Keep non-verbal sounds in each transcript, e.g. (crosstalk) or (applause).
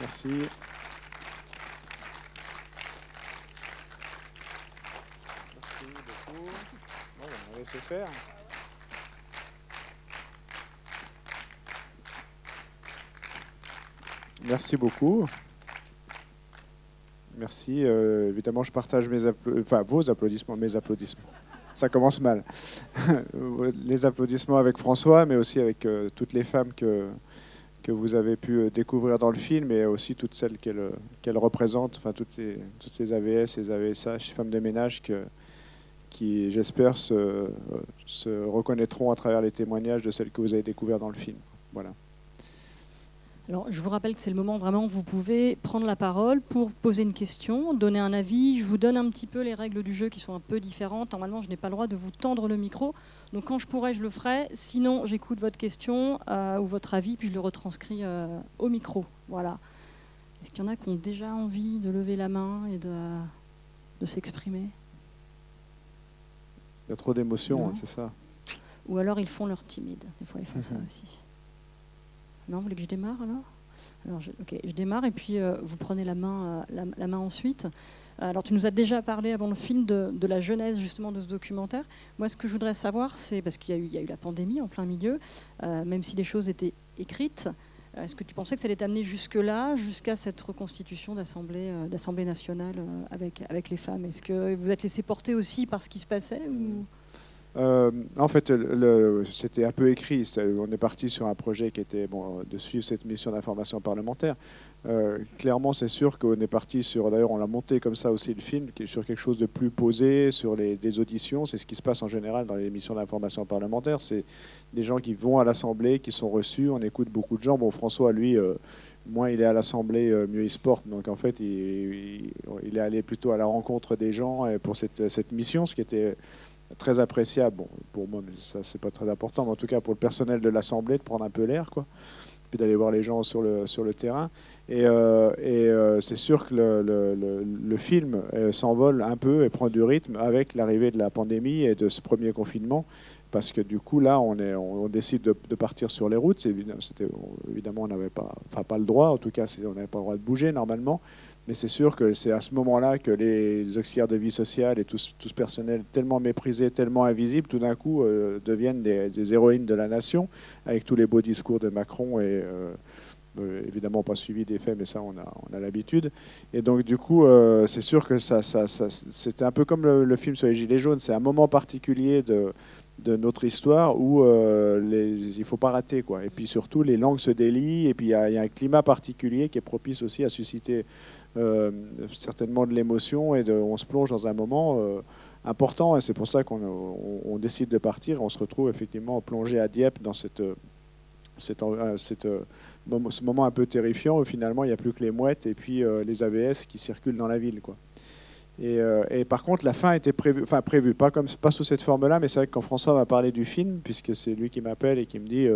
Merci. Merci beaucoup. Bon, on va laisser faire. Merci beaucoup. Merci. Euh, évidemment, je partage vos applaudissements, mes applaudissements. Ça commence mal. (laughs) les applaudissements avec François, mais aussi avec euh, toutes les femmes que, que vous avez pu euh, découvrir dans le film et aussi toutes celles qu'elle euh, qu'elle représente, enfin toutes ces, AVS, ces AVSH, femmes de ménage qui, j'espère, se, euh, se reconnaîtront à travers les témoignages de celles que vous avez découvertes dans le film. Voilà. Alors, je vous rappelle que c'est le moment vraiment où vous pouvez prendre la parole pour poser une question, donner un avis. Je vous donne un petit peu les règles du jeu qui sont un peu différentes. Normalement, je n'ai pas le droit de vous tendre le micro. Donc, quand je pourrai, je le ferai. Sinon, j'écoute votre question euh, ou votre avis, puis je le retranscris euh, au micro. Voilà. Est-ce qu'il y en a qui ont déjà envie de lever la main et de, de s'exprimer? Il y a trop d'émotions, hein, c'est ça. Ou alors, ils font leur timide. Des fois, ils font ça Mhm. aussi. Vous voulez que je démarre alors? Alors, je, démarre et puis euh, vous prenez la main, euh, la, main ensuite. Alors, tu nous as déjà parlé avant le film de, la genèse justement de ce documentaire. Moi, ce que je voudrais savoir, c'est parce qu'il y, y a eu la pandémie en plein milieu, euh, même si les choses étaient écrites. Est-ce que tu pensais que ça allait t'amener jusque-là, jusqu'à cette reconstitution d'Assemblée nationale avec, avec les femmes? Est-ce que vous êtes laissé porter aussi par ce qui se passait ou... Euh, en fait, c'était un peu écrit. On est parti sur un projet qui était bon, de suivre cette mission d'information parlementaire. Euh, clairement, c'est sûr qu'on est parti sur. D'ailleurs, on l'a monté comme ça aussi le film, sur quelque chose de plus posé, sur les, des auditions. C'est ce qui se passe en général dans les missions d'information parlementaire. C'est des gens qui vont à l'Assemblée, qui sont reçus. On écoute beaucoup de gens. Bon, François, lui. euh, moins il est à l'Assemblée, mieux il se porte. Donc en fait, il, il- il est allé plutôt à la rencontre des gens pour cette, cette mission, ce qui était très appréciable. Bon, pour moi, mais ça c'est pas très important, mais en tout cas pour le personnel de l'Assemblée, de prendre un peu l'air, quoi, puis d'aller voir les gens sur le sur le terrain. Et, euh, euh, c'est sûr que le, le- film euh, s'envole un peu et prend du rythme avec l'arrivée de la pandémie et de ce premier confinement. Parce que du coup, là, on, est, on, décide de, partir sur les routes. C'était- évidemment, on n'avait pas, enfin, pas le droit. En tout cas, on n'avait pas le droit de bouger normalement. Mais c'est sûr que c'est à ce moment-là que les auxiliaires de vie sociale et tout, tout ce personnel tellement méprisé, tellement invisible, tout d'un coup euh, deviennent des, héroïnes de la nation, avec tous les beaux discours de Macron et euh, euh, évidemment pas suivi des faits, mais ça on a, on a l'habitude. Et donc du coup, c'est sûr que ça, ça, un peu comme le, film sur les Gilets jaunes, c'est un moment particulier de, de notre histoire où euh, les, il faut pas rater. Quoi. Et puis surtout, les langues se délient, et puis il y a un climat particulier qui est propice aussi à susciter euh, certainement de l'émotion, et on se plonge dans un moment euh, important, et c'est pour ça qu'on on- on décide de partir, on se retrouve effectivement plongé à Dieppe dans cette... euh, ce moment un peu terrifiant où finalement il n'y a plus que les mouettes et puis les AVS qui circulent dans la ville. Et, par contre, la fin était prévue, pas, pas sous cette forme-là, mais c'est vrai que quand François m'a parlé du film, puisque c'est lui qui m'appelle et qui me dit,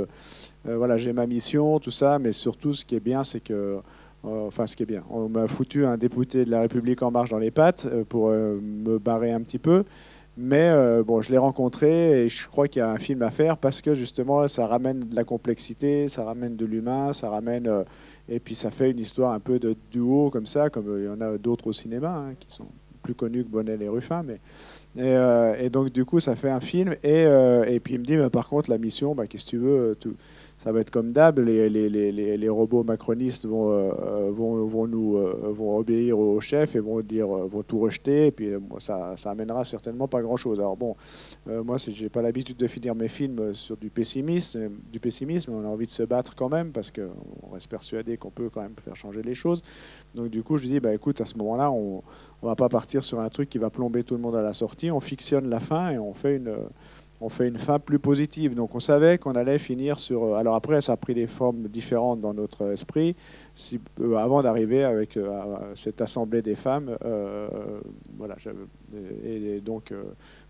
voilà, j'ai ma mission, tout ça, mais surtout ce qui est bien, c'est que, enfin ce qui est bien, on m'a foutu un député de la République en marche dans les pattes euh, pour euh, me barrer un petit peu. Mais euh, bon, je l'ai rencontré et je crois qu'il y a un film à faire parce que justement, ça ramène de la complexité, ça ramène de l'humain, ça ramène euh, et puis ça fait une histoire un peu de duo comme ça, comme euh, il y en a d'autres au cinéma hein, qui sont plus connus que Bonnel et Ruffin, mais et, euh, donc du coup, ça fait un film et, euh, et puis il me dit, mais par contre, la mission, bah, qu'est-ce que tu veux, ça va être comme d'hab, les, les, les, les, robots macronistes vont, euh, vont, vont, nous, euh, vont obéir au chef et vont, dire, euh, vont tout rejeter, et puis euh, ça, ça amènera certainement pas grand-chose. Alors bon, euh, moi, c'est- j'ai pas l'habitude de finir mes films sur du pessimisme, euh, du pessimisme, on a envie de se battre quand même, parce qu'on reste persuadé qu'on peut quand même faire changer les choses. Donc du coup, je dis, bah, écoute, à ce moment-là, on on va pas partir sur un truc qui va plomber tout le monde à la sortie, on fictionne la fin et on fait une on fait une fin plus positive. Donc on savait qu'on allait finir sur. euh, Alors après, ça a pris des formes différentes dans notre esprit. Euh, avant d'arriver avec euh, cette assemblée des femmes, voilà. Et, donc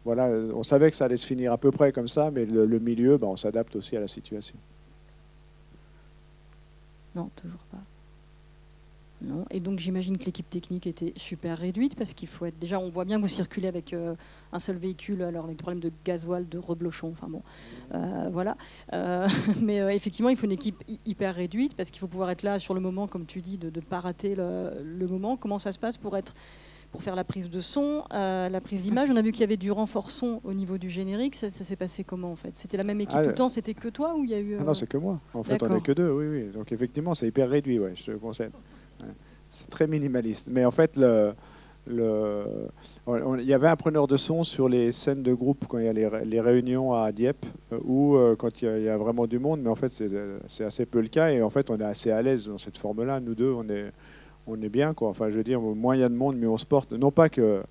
voilà, on savait que ça allait se finir à peu près comme ça, mais le, milieu, bah, on s'adapte aussi à la situation. Non, toujours pas. Non. Et donc j'imagine que l'équipe technique était super réduite parce qu'il faut être déjà on voit bien que vous circulez avec euh, un seul véhicule alors avec des problèmes de gasoil, de reblochon, enfin bon, euh, voilà. Euh, (laughs) mais effectivement il faut une équipe hyper réduite parce qu'il faut pouvoir être là sur le moment comme tu dis de ne pas rater le, moment. Comment ça se passe pour être pour faire la prise de son, la prise d'image? On a vu qu'il y avait du renfort son au niveau du générique. Ça, s'est passé comment en fait? C'était la même équipe ah, tout le temps C'était que toi ou il y a eu ah Non, c'est que moi. En fait, on n'est que deux. Oui, oui. Donc effectivement, c'est hyper réduit. Ouais, je te conseille. C'est très minimaliste. Mais en fait, le, le, il y avait un preneur de son sur les scènes de groupe quand il y a les, réunions à Dieppe euh, ou euh, quand il y, a, vraiment du monde, mais en fait c'est assez peu le cas et en fait on est assez à l'aise dans cette forme-là. Nous deux, on est, on est bien quoi. Enfin, je veux dire, moins il y a de monde, mieux on se porte. Non pas que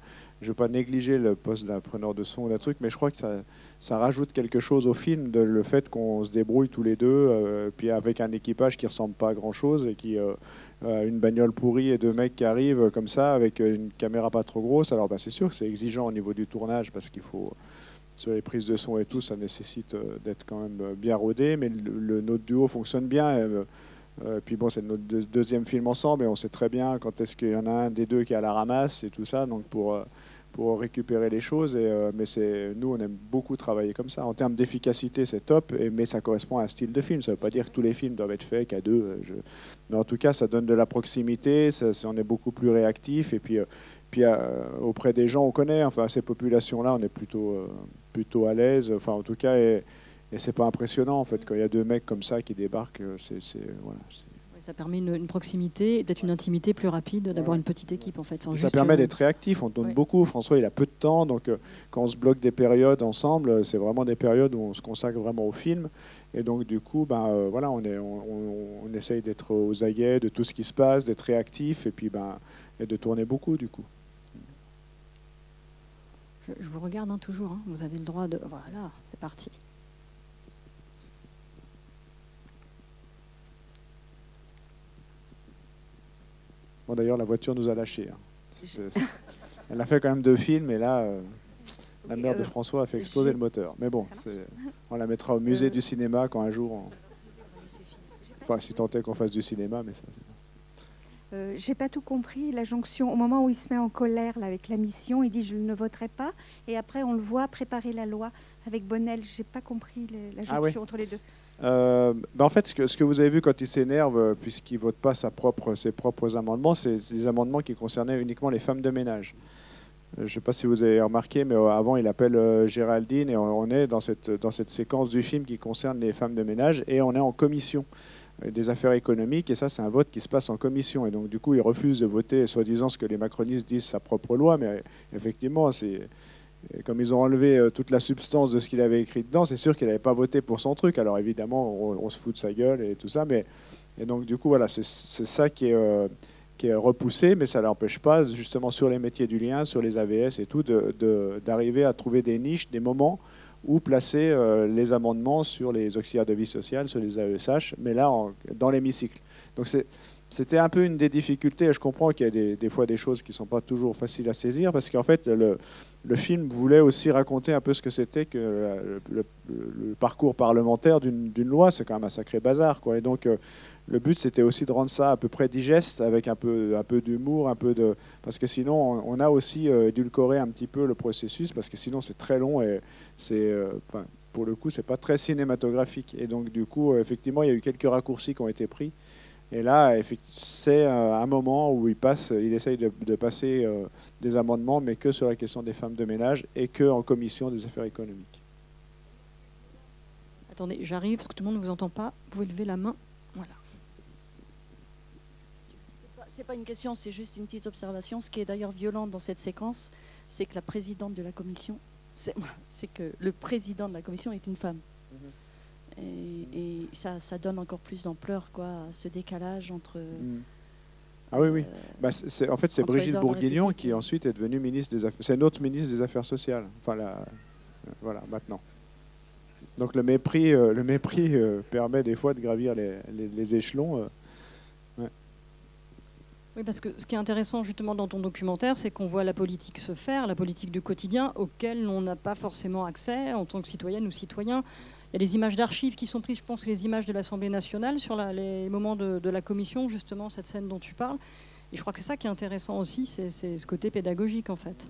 je veux pas négliger le poste d'un preneur de son ou d'un truc, mais je crois que ça, rajoute quelque chose au film, de, le fait qu'on se débrouille tous les deux, euh, puis avec un équipage qui ressemble pas à grand chose et qui euh, une bagnole pourrie et deux mecs qui arrivent comme ça avec une caméra pas trop grosse. Alors bah, c'est sûr que c'est exigeant au niveau du tournage parce qu'il faut sur les prises de son et tout, ça nécessite euh, d'être quand même bien rodé, mais le, notre duo fonctionne bien. Euh, puis bon, c'est notre deuxième film ensemble et on sait très bien quand est-ce qu'il y en a un des deux qui est à la ramasse et tout ça. Donc pour pour récupérer les choses. Et, euh, mais c'est, nous, on aime beaucoup travailler comme ça. En termes d'efficacité, c'est top, mais ça correspond à un style de film. Ça ne veut pas dire que tous les films doivent être faits qu'à deux. Euh. Mais en tout cas, ça donne de la proximité, on est beaucoup plus réactif. Et puis, euh, puis auprès des gens, on connaît, enfin, ces populations-là, on est plutôt, plutôt à l'aise. Enfin, en tout cas, et, et c'est pas impressionnant, en fait, quand il y a deux mecs comme ça qui débarquent. C'est, ça permet une, proximité, d'être une intimité plus rapide, d'avoir une petite équipe en fait. ça permet d'être réactif, on donne beaucoup. François, il a peu de temps, donc euh, quand on se bloque des périodes ensemble, c'est vraiment des périodes où on se consacre vraiment au film. Et donc du coup, ben, euh, voilà, on, est, on, essaye d'être aux aguets de tout ce qui se passe, d'être réactif et puis ben, et de tourner beaucoup du coup. Je, vous regarde hein, toujours, hein. vous avez le droit de... Voilà, c'est parti. D'ailleurs, la voiture nous a lâchés. Hein. Elle a fait quand même deux films, et là, euh, la mère de euh, François a fait exploser le moteur. Mais bon, on la mettra au musée euh, du cinéma quand un jour. Enfin, si tant est qu'on fasse du cinéma, mais ça. Euh, j'ai pas tout compris. La jonction, au moment où il se met en colère là, avec la mission, il dit je ne voterai pas. Et après, on le voit préparer la loi avec Bonnel. J'ai pas compris la ah jonction entre les deux. Euh, ben en fait, ce que, vous avez vu quand il s'énerve, euh, puisqu'il ne vote pas ses propres amendements, c'est des amendements qui concernaient uniquement les femmes de ménage. Euh, je ne sais pas si vous avez remarqué, mais avant, il appelle Géraldine et on, est dans cette, dans cette séquence du film qui concerne les femmes de ménage et on est en commission des affaires économiques et ça, c'est un vote qui se passe en commission. Et donc, du coup, il refuse de voter, soi-disant, ce que les macronistes disent, sa propre loi, mais effectivement, c'est comme ils ont enlevé euh, toute la substance de ce qu'il avait écrit dedans, c'est sûr qu'il n'avait pas voté pour son truc. Alors évidemment, on, se fout de sa gueule et tout ça, mais et donc du coup voilà, c'est ça qui est, euh, qui est repoussé, mais ça n'empêche pas justement sur les métiers du lien, sur les AVS et tout, d'arriver à trouver des niches, des moments où placer euh, les amendements sur les auxiliaires de vie sociale, sur les AESH, mais là dans l'hémicycle. Donc c'est c'était un peu une des difficultés. Je comprends qu'il y a des, fois des choses qui ne sont pas toujours faciles à saisir, parce qu'en fait, le, film voulait aussi raconter un peu ce que c'était que le, parcours parlementaire d'une loi. C'est quand même un sacré bazar. Quoi. Et donc, euh, le but, c'était aussi de rendre ça à peu près digeste, avec un peu, d'humour, un peu de... Parce que sinon, on, a aussi euh, édulcoré un petit peu le processus, parce que sinon, c'est très long et c'est... Euh, pour le coup, c'est pas très cinématographique. Et donc, du coup, effectivement, il y a eu quelques raccourcis qui ont été pris. Et là, c'est euh, un moment où il, passe, il essaye de, passer euh, des amendements, mais que sur la question des femmes de ménage et que en commission des affaires économiques. Attendez, j'arrive parce que tout le monde ne vous entend pas. Vous pouvez lever la main. Voilà. C'est pas une question, c'est juste une petite observation. Ce qui est d'ailleurs violent dans cette séquence, c'est que la présidente de la commission, c'est (laughs) que le président de la commission est une femme. Mhm. Et, ça, ça, donne encore plus d'ampleur, quoi, ce décalage entre. Mm. Ah oui, oui. Euh, bah, en fait, c'est Brigitte Bourguignon qui ensuite est devenue ministre des Affaires. C'est notre ministre des Affaires sociales. Enfin, la, euh, voilà, maintenant. Donc le mépris, euh, le mépris permet des fois de gravir les, les, échelons. Oui, parce que ce qui est intéressant justement dans ton documentaire, c'est qu'on voit la politique se faire, la politique du quotidien, auquel on n'a pas forcément accès en tant que citoyenne ou citoyen. Il y a des images d'archives qui sont prises, je pense, les images de l'Assemblée nationale sur les moments de, la commission, justement, cette scène dont tu parles. Et je crois que c'est ça qui est intéressant aussi, c'est ce côté pédagogique en fait.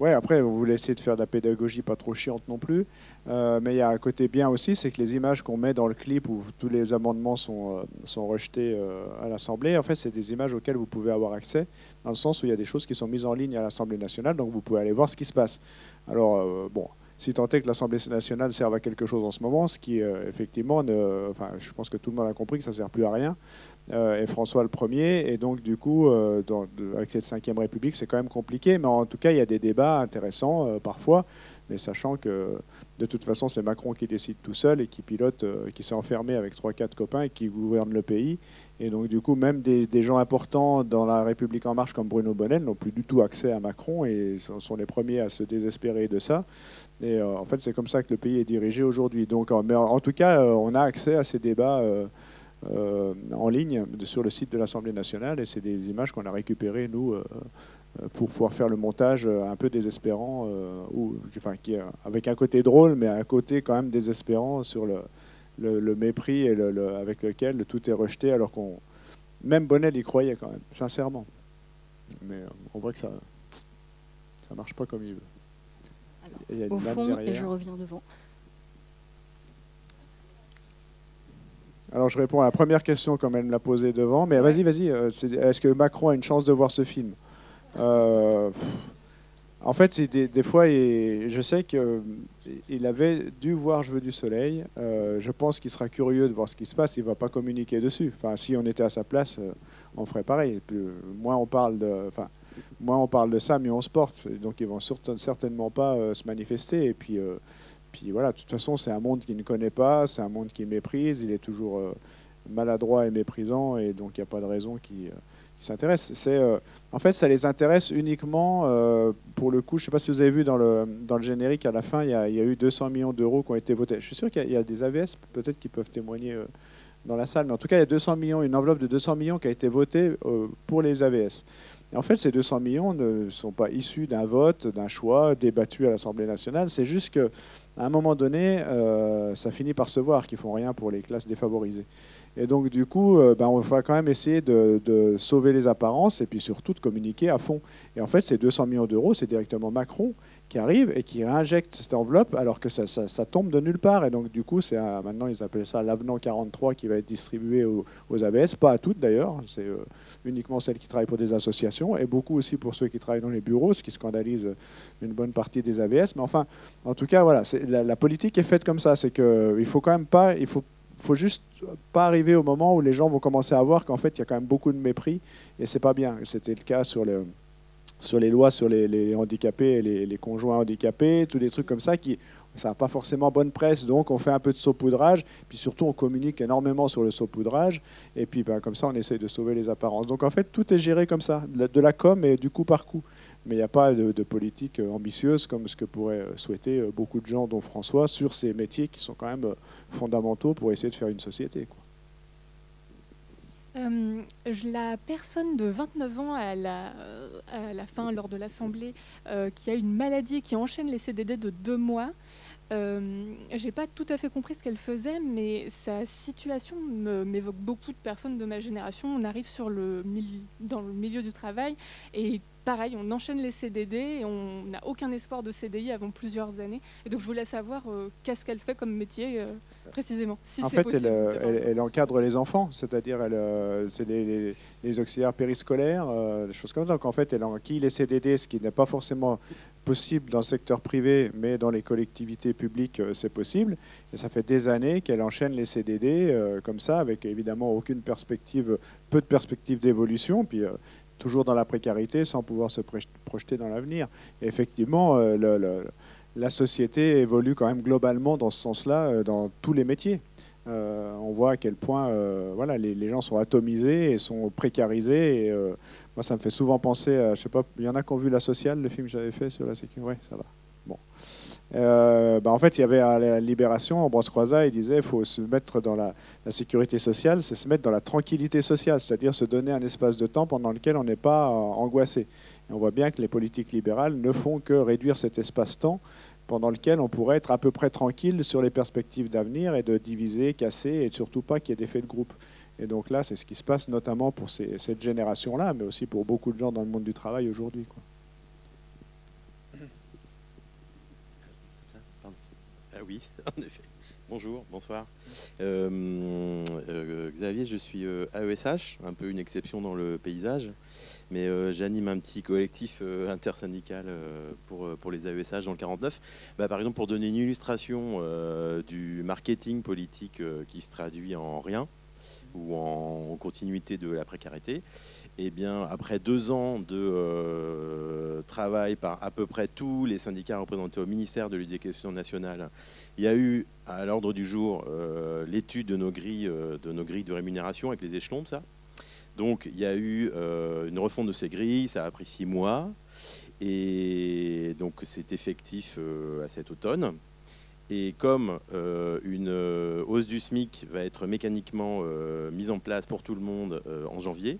Ouais, après, vous voulez essayer de faire de la pédagogie pas trop chiante non plus. Euh, mais il y a un côté bien aussi, c'est que les images qu'on met dans le clip où tous les amendements sont, euh, sont rejetés euh, à l'Assemblée, en fait, c'est des images auxquelles vous pouvez avoir accès, dans le sens où il y a des choses qui sont mises en ligne à l'Assemblée nationale, donc vous pouvez aller voir ce qui se passe. Alors, bon, si tant est que l'Assemblée nationale serve à quelque chose en ce moment, ce qui, effectivement, ne, enfin, je pense que tout le monde a compris que ça ne sert plus à rien. Euh, et François le premier. Et donc, du coup, euh, avec cette cinquième République, c'est quand même compliqué. Mais en tout cas, il y a des débats intéressants euh, parfois. Mais sachant que, de toute façon, c'est Macron qui décide tout seul et qui pilote, qui s'est enfermé avec 3-4 copains et qui gouverne le pays. Et donc, du coup, même des, gens importants dans la République En Marche comme Bruno Bonnel n'ont plus du tout accès à Macron et sont les premiers à se désespérer de ça. Et en fait, c'est comme ça que le pays est dirigé aujourd'hui. Donc, mais en, tout cas, on a accès à ces débats. Euh, en ligne sur le site de l'Assemblée nationale et c'est des images qu'on a récupérées, nous, euh, euh, pour pouvoir faire le montage un peu désespérant, ou, avec un côté drôle, mais un côté quand même désespérant sur le, mépris et le, avec lequel tout est rejeté, alors qu'on. Même Bonnel y croyait quand même, sincèrement. Mais on voit que ça ça marche pas comme il veut. Alors, au fond, et je reviens devant. Alors je réponds à la première question comme elle me l'a posée devant, mais vas-y, vas-y. Euh, est-ce que Macron a une chance de voir ce film? Euh, En fait, des, des, fois, je sais qu'il avait dû voir Je veux du soleil. Euh, je pense qu'il sera curieux de voir ce qui se passe. Il ne va pas communiquer dessus. Enfin, si on était à sa place, on ferait pareil. moins on parle de, enfin, moins on parle de ça, mieux on se porte. Donc ils vont certainement pas se manifester. Et puis puis voilà, de toute façon, c'est un monde qu'il ne connaît pas, c'est un monde qu'il méprise, il est toujours euh, maladroit et méprisant, et donc il n'y a pas de raison qu'il euh, s'intéresse. Euh, en fait, ça les intéresse uniquement, pour le coup, je ne sais pas si vous avez vu dans le, dans le générique, à la fin, il y, a, eu 200 millions d'euros qui ont été votés. Je suis sûr qu'il y, a des AVS, peut-être, qui peuvent témoigner dans la salle, mais en tout cas, il y a 200 millions, une enveloppe de 200 millions qui a été votée pour les AVS. Et en fait, ces 200 millions ne sont pas issus d'un vote, d'un choix débattu à l'Assemblée nationale. C'est juste que à un moment donné, euh, ça finit par se voir qu'ils font rien pour les classes défavorisées. Et donc, du coup, euh, ben, on va quand même essayer de, de, sauver les apparences et puis surtout de communiquer à fond. Et en fait, ces 200 millions d'euros, c'est directement Macron qui arrive et qui réinjecte cette enveloppe alors que ça, tombe de nulle part. Et donc, du coup, c'est maintenant, ils appellent ça l'avenant 43 qui va être distribué aux, ABS, pas à toutes d'ailleurs, c'est euh, uniquement celles qui travaillent pour des associations et beaucoup aussi pour ceux qui travaillent dans les bureaux, ce qui scandalise une bonne partie des ABS. Mais enfin, en tout cas, voilà, la, politique est faite comme ça. C'est qu'il faut quand même pas, il faut, faut juste pas arriver au moment où les gens vont commencer à voir qu'en fait, il y a quand même beaucoup de mépris et c'est pas bien. C'était le cas sur le sur les lois sur les, handicapés et les, conjoints handicapés, tous des trucs comme ça qui ça n'a pas forcément bonne presse, donc on fait un peu de saupoudrage, puis surtout on communique énormément sur le saupoudrage, et puis ben, comme ça on essaye de sauver les apparences. Donc en fait tout est géré comme ça, de la com et du coup par coup. Mais il n'y a pas de, politique ambitieuse comme ce que pourraient souhaiter beaucoup de gens, dont François, sur ces métiers qui sont quand même fondamentaux pour essayer de faire une société. Quoi. Euh, la personne de 29 ans à la, fin, lors de l'Assemblée, euh, qui a une maladie qui enchaîne les CDD de deux mois, euh, j'ai pas tout à fait compris ce qu'elle faisait, mais sa situation m'évoque beaucoup de personnes de ma génération. On arrive sur le, dans le milieu du travail et pareil, on enchaîne les CDD et on n'a aucun espoir de CDI avant plusieurs années. Et donc je voulais savoir euh, qu'est-ce qu'elle fait comme métier euh, précisément. en fait, elle, encadre les enfants, c'est-à-dire elle, euh, c'est les, auxiliaires périscolaires, des choses comme ça. Donc en fait, elle enquille les CDD, ce qui n'est pas forcément possible dans le secteur privé, mais dans les collectivités publiques, c'est possible. Et ça fait des années qu'elle enchaîne les CDD comme ça, avec évidemment aucune perspective, peu de perspective d'évolution. Puis toujours dans la précarité sans pouvoir se projeter dans l'avenir. Effectivement, euh, la société évolue quand même globalement dans ce sens-là euh, dans tous les métiers. Euh, on voit à quel point voilà, les, gens sont atomisés et sont précarisés. Moi, ça me fait souvent penser à, je sais pas, il y en a qui ont vu La Sociale, le film que j'avais fait sur la sécurité. Oui, ça va. Bon. Euh, bah, en fait, il y avait à la Libération, Ambroise Croizat, il disait qu'il faut se mettre dans la, sécurité sociale, c'est se mettre dans la tranquillité sociale, c'est-à-dire se donner un espace de temps pendant lequel on n'est pas euh, angoissé. Et on voit bien que les politiques libérales ne font que réduire cet espace-temps pendant lequel on pourrait être à peu près tranquille sur les perspectives d'avenir et de diviser, casser et surtout pas qu'il y ait d'effet de groupe. Et donc là, c'est ce qui se passe notamment pour cette génération-là, mais aussi pour beaucoup de gens dans le monde du travail aujourd'hui. Oui, (laughs) en effet. Bonjour, bonsoir. Euh, euh, Xavier, je suis AESH, un peu une exception dans le paysage, mais euh, j'anime un petit collectif intersyndical pour, pour les AESH dans le 49. Bah, par exemple, pour donner une illustration du marketing politique qui se traduit en rien ou en continuité de la précarité, eh bien, après deux ans de euh, travail par à peu près tous les syndicats représentés au ministère de l'Éducation nationale, il y a eu à l'ordre du jour euh, l'étude de nos grilles euh, de nos grilles de rémunération avec les échelons de ça. Donc, il y a eu une refonte de ces grilles, ça a pris six mois, et donc c'est effectif à cet automne. Et comme une hausse du SMIC va être mécaniquement mise en place pour tout le monde en janvier,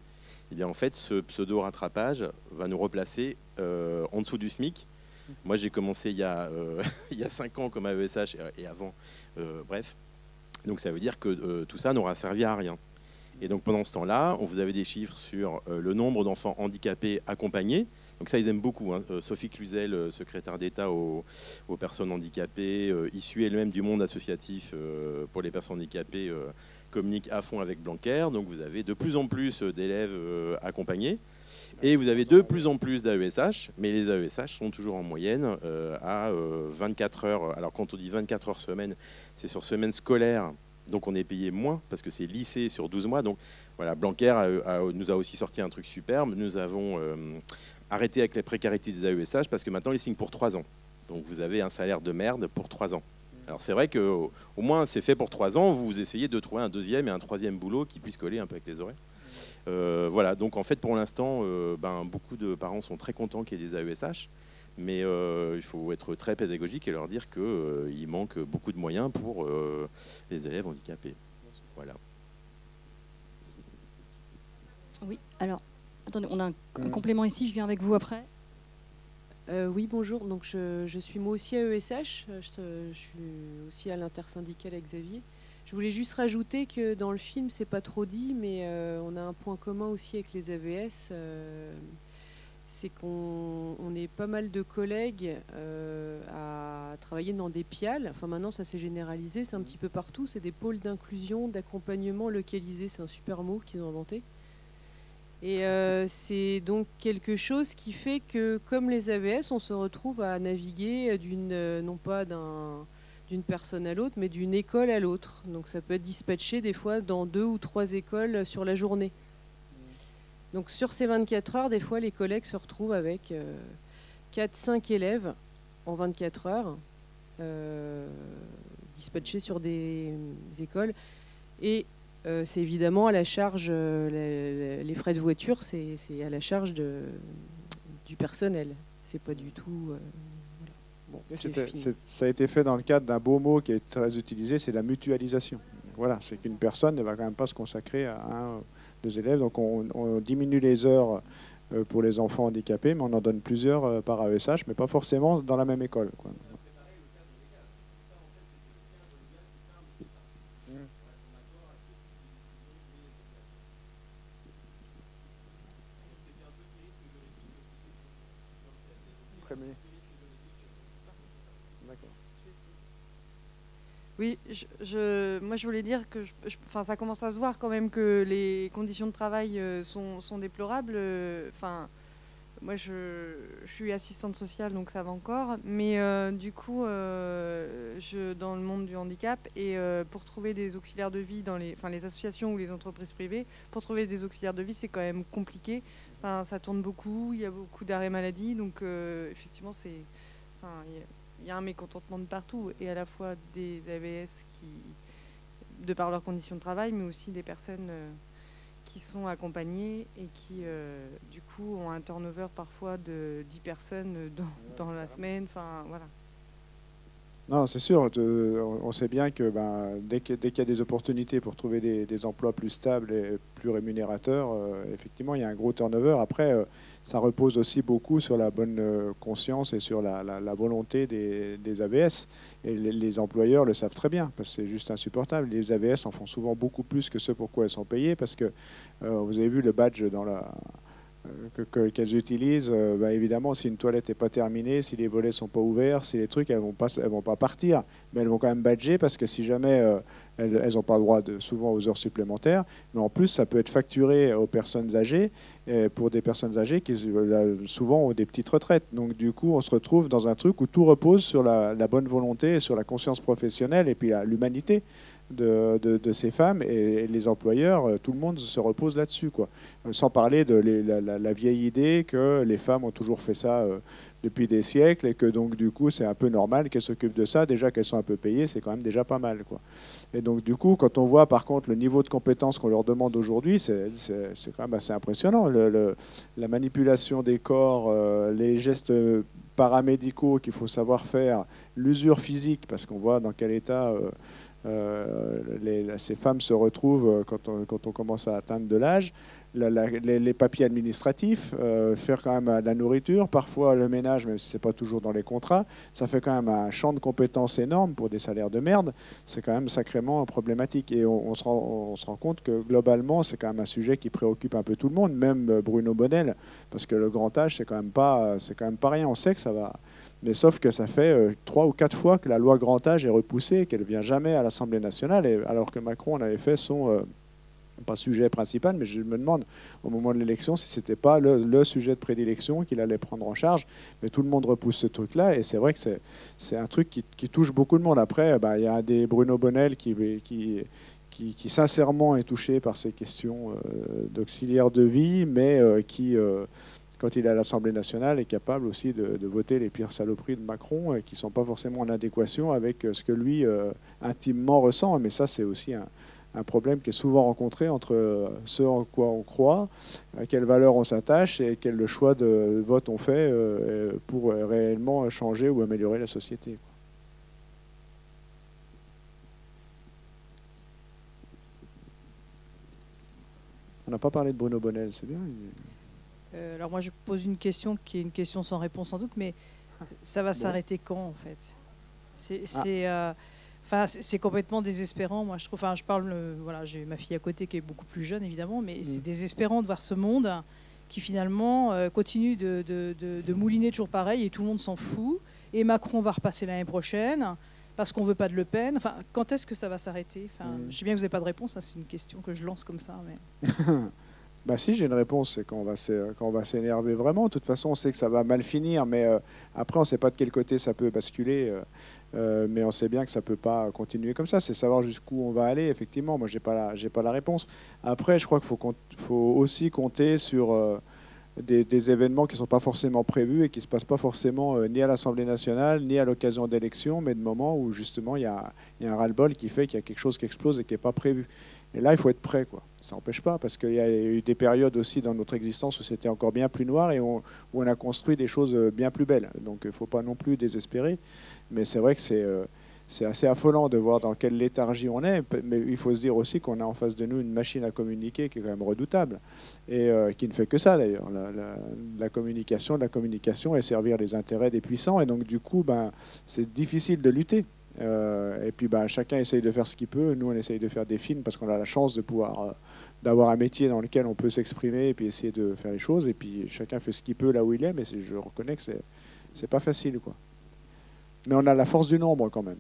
eh en fait, ce pseudo-rattrapage va nous replacer euh, en dessous du SMIC. Moi, j'ai commencé il y, a, euh, (laughs) il y a 5 ans comme AESH et avant, euh, bref. Donc, ça veut dire que tout ça n'aura servi à rien. Et donc, pendant ce temps-là, on vous avait des chiffres sur le nombre d'enfants handicapés accompagnés. Donc, ça, ils aiment beaucoup. Hein. Sophie Cluzel, secrétaire d'État aux, aux, personnes handicapées, issue elle-même du monde associatif pour les personnes handicapées communique à fond avec Blanquer. Donc vous avez de plus en plus d'élèves euh, accompagnés. Et vous avez de plus en plus d'AESH, mais les AESH sont toujours en moyenne euh, à 24 euh, heures. Alors quand on dit 24 heures semaine, c'est sur semaine scolaire, donc on est payé moins parce que c'est lycée sur 12 mois. Donc voilà, Blanquer nous a aussi sorti un truc superbe. Nous avons arrêté avec les précarités des AESH parce que maintenant ils signent pour 3 ans. Donc vous avez un salaire de merde pour 3 ans. Alors c'est vrai qu'au au moins c'est fait pour trois ans, vous essayez de trouver un deuxième et un troisième boulot qui puisse coller un peu avec les oreilles. Euh, voilà, donc en fait pour l'instant, euh, ben, beaucoup de parents sont très contents qu'il y ait des AESH, mais euh, il faut être très pédagogique et leur dire qu'il manque beaucoup de moyens pour les élèves handicapés. Voilà. Oui, alors, attendez, on a un mmh. complément ici, je viens avec vous après. Euh, oui, bonjour. Donc, je, suis moi aussi à ESH. Je, suis aussi à l'intersyndicale avec Xavier. Je voulais juste rajouter que dans le film, c'est pas trop dit, mais euh, on a un point commun aussi avec les AVS. Euh, c'est qu'on est pas mal de collègues à travailler dans des piales. Enfin, maintenant, ça s'est généralisé, c'est un petit peu partout. C'est des pôles d'inclusion, d'accompagnement localisé. C'est un super mot qu'ils ont inventé. Et euh, c'est donc quelque chose qui fait que, comme les AVS, on se retrouve à naviguer d'une, euh, non pas d'une personne à l'autre, mais d'une école à l'autre. Donc ça peut être dispatché des fois dans deux ou trois écoles sur la journée. Donc sur ces 24 heures, des fois, les collègues se retrouvent avec 4-5 euh, élèves en 24 heures, dispatchés sur des écoles. Et euh, c'est évidemment à la charge, euh, les, frais de voiture, c'est à la charge de, du personnel. C'est pas du tout. Euh, ça a été fait dans le cadre d'un beau mot qui est très utilisé, c'est la mutualisation. Voilà, c'est qu'une personne ne va quand même pas se consacrer à un, deux élèves. Donc on, diminue les heures pour les enfants handicapés, mais on en donne plusieurs par AESH, mais pas forcément dans la même école. Oui, je, moi je voulais dire que ça commence à se voir quand même que les conditions de travail euh, sont, déplorables. Euh, enfin, moi je, suis assistante sociale donc ça va encore, mais euh, du coup je, dans le monde du handicap et pour trouver des auxiliaires de vie dans les associations ou les entreprises privées, pour trouver des auxiliaires de vie c'est quand même compliqué. Enfin, ça tourne beaucoup, il y a beaucoup d'arrêts maladie, donc effectivement c'est... Enfin, il y a un mécontentement de partout, et à la fois des AVS qui, de par leurs conditions de travail, mais aussi des personnes euh, qui sont accompagnées et qui, euh, du coup, ont un turnover parfois de 10 personnes dans, la semaine. Enfin, voilà. Non, c'est sûr. on sait bien que ben, dès qu'il y a des opportunités pour trouver des, emplois plus stables et plus rémunérateurs, euh, effectivement, il y a un gros turnover. Après, euh, ça repose aussi beaucoup sur la bonne euh, conscience et sur la, volonté des, des, AVS. Et les, employeurs le savent très bien, parce que c'est juste insupportable. Les AVS en font souvent beaucoup plus que ce pour quoi elles sont payées, parce que vous avez vu le badge dans la qu'elles utilisent, euh, bah, évidemment, si une toilette n'est pas terminée, si les volets sont pas ouverts, si les trucs, elles vont pas, elles vont pas partir, mais elles vont quand même badger parce que si jamais euh, elles n'ont pas le droit souvent aux heures supplémentaires, mais en plus ça peut être facturé aux personnes âgées pour des personnes âgées qui euh, souvent ont des petites retraites. Donc du coup, on se retrouve dans un truc où tout repose sur la bonne volonté, sur la conscience professionnelle et puis l'humanité de, ces femmes et, les employeurs, euh, tout le monde se repose là-dessus. quoi. Euh, sans parler de la, vieille idée que les femmes ont toujours fait ça euh, depuis des siècles et que donc du coup c'est un peu normal qu'elles s'occupent de ça. Déjà qu'elles sont un peu payées, c'est quand même déjà pas mal. quoi. Et donc du coup, quand on voit par contre le niveau de compétence qu'on leur demande aujourd'hui, c'est quand même assez impressionnant. la manipulation des corps, les gestes paramédicaux qu'il faut savoir faire, l'usure physique, parce qu'on voit dans quel état euh, ces femmes se retrouvent, euh, quand on commence à atteindre de l'âge, les, papiers administratifs, euh, faire quand même la nourriture, parfois le ménage, même si ce n'est pas toujours dans les contrats, ça fait quand même un champ de compétences énorme pour des salaires de merde. C'est quand même sacrément problématique. Et on, se rend, compte que globalement, c'est quand même un sujet qui préoccupe un peu tout le monde, même Bruno Bonnel, parce que le grand âge, c'est quand, même pas, quand même pas rien. On sait que ça va mais sauf que ça fait euh, trois ou quatre fois que la loi grand âge est repoussée, qu'elle ne vient jamais à l'Assemblée nationale, alors que Macron avait fait son, euh, pas sujet principal, mais je me demande au moment de l'élection si ce n'était pas le, sujet de prédilection qu'il allait prendre en charge. Mais tout le monde repousse ce truc-là, et c'est vrai que c'est un truc qui, touche beaucoup de monde. Après, bah, il y a des Bruno Bonnel qui, qui, qui, sincèrement est touché par ces questions euh, d'auxiliaire de vie, mais qui quand il est à l'Assemblée nationale, est capable aussi de, voter les pires saloperies de Macron et qui ne sont pas forcément en adéquation avec euh, ce que lui euh, intimement ressent. Mais ça, c'est aussi un, problème qui est souvent rencontré entre euh, ce en quoi on croit, à quelle valeur on s'attache et quel choix de vote on fait pour réellement changer ou améliorer la société. On n'a pas parlé de Bruno Bonnel, c'est bien. Euh, alors moi, je pose une question qui est une question sans réponse sans doute, mais ça va s'arrêter quand en fait? C'est ah. euh, c'est complètement désespérant. Moi, je trouve. Enfin, je parle. Euh, voilà, j'ai ma fille à côté qui est beaucoup plus jeune, évidemment, mais c'est mm. désespérant de voir ce monde qui finalement continue de, de, mouliner toujours pareil et tout le monde s'en fout. Et Macron va repasser l'année prochaine parce qu'on veut pas de Le Pen. Enfin, quand est-ce que ça va s'arrêter? Enfin, mm. Je sais bien que vous n'avez pas de réponse. Hein, c'est une question que je lance comme ça, mais. (laughs) Bah si, j'ai une réponse, c'est quand on va s'énerver vraiment. De toute façon, on sait que ça va mal finir, mais euh, après, on ne sait pas de quel côté ça peut basculer. Euh, euh, mais on sait bien que ça ne peut pas continuer comme ça. C'est savoir jusqu'où on va aller, effectivement. Moi, je n'ai pas, la, réponse. Après, je crois qu'il faut, faut, aussi compter sur des, événements qui ne sont pas forcément prévus et qui ne se passent pas forcément ni à l'Assemblée nationale, ni à l'occasion d'élections, mais de moments où, justement, il y a, y a un ras-le-bol qui fait qu'il y a quelque chose qui explose et qui n'est pas prévu. Et là, il faut être prêt. Quoi. Ça n'empêche pas, parce qu'il y a eu des périodes aussi dans notre existence où c'était encore bien plus noir et où on a construit des choses euh, bien plus belles. Donc il ne faut pas non plus désespérer. Mais c'est vrai que c'est euh, c'est assez affolant de voir dans quelle léthargie on est. Mais il faut se dire aussi qu'on a en face de nous une machine à communiquer qui est quand même redoutable et euh, qui ne fait que ça d'ailleurs. La, communication, la communication et servir les intérêts des puissants. Et donc du coup, ben, c'est difficile de lutter. Euh, et puis bah, chacun essaye de faire ce qu'il peut. Nous, on essaye de faire des films parce qu'on a la chance de pouvoir euh, d'avoir un métier dans lequel on peut s'exprimer et puis essayer de faire les choses. Et puis chacun fait ce qu'il peut là où il est, mais je reconnais que c'est c'est pas facile quoi. Mais on a la force du nombre quand même.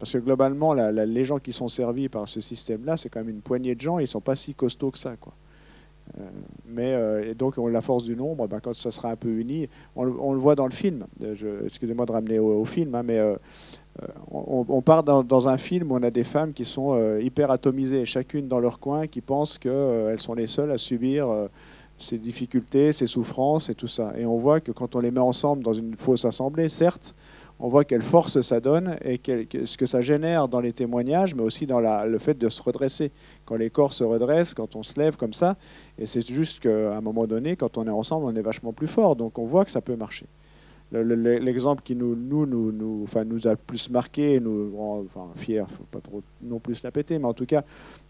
Parce que globalement, les gens qui sont servis par ce système-là, c'est quand même une poignée de gens, ils sont pas si costauds que ça. Quoi. Euh, mais et donc, on la force du nombre, ben, quand ça sera un peu uni, on, le voit dans le film. Excusez-moi de ramener au, film, hein, mais euh, on, part dans, un film où on a des femmes qui sont euh, hyper atomisées, chacune dans leur coin, qui pensent qu'elles euh, sont les seules à subir ces difficultés, ces souffrances et tout ça. Et on voit que quand on les met ensemble dans une fausse assemblée, certes, on voit quelle force ça donne et ce que ça génère dans les témoignages, mais aussi dans le fait de se redresser. Quand les corps se redressent, quand on se lève comme ça, et c'est juste qu'à un moment donné, quand on est ensemble, on est vachement plus fort. Donc on voit que ça peut marcher. l'exemple qui nous, nous, nous, nous, a plus marqué, nous rend enfin, fiers, faut pas trop non plus la péter, mais en tout cas,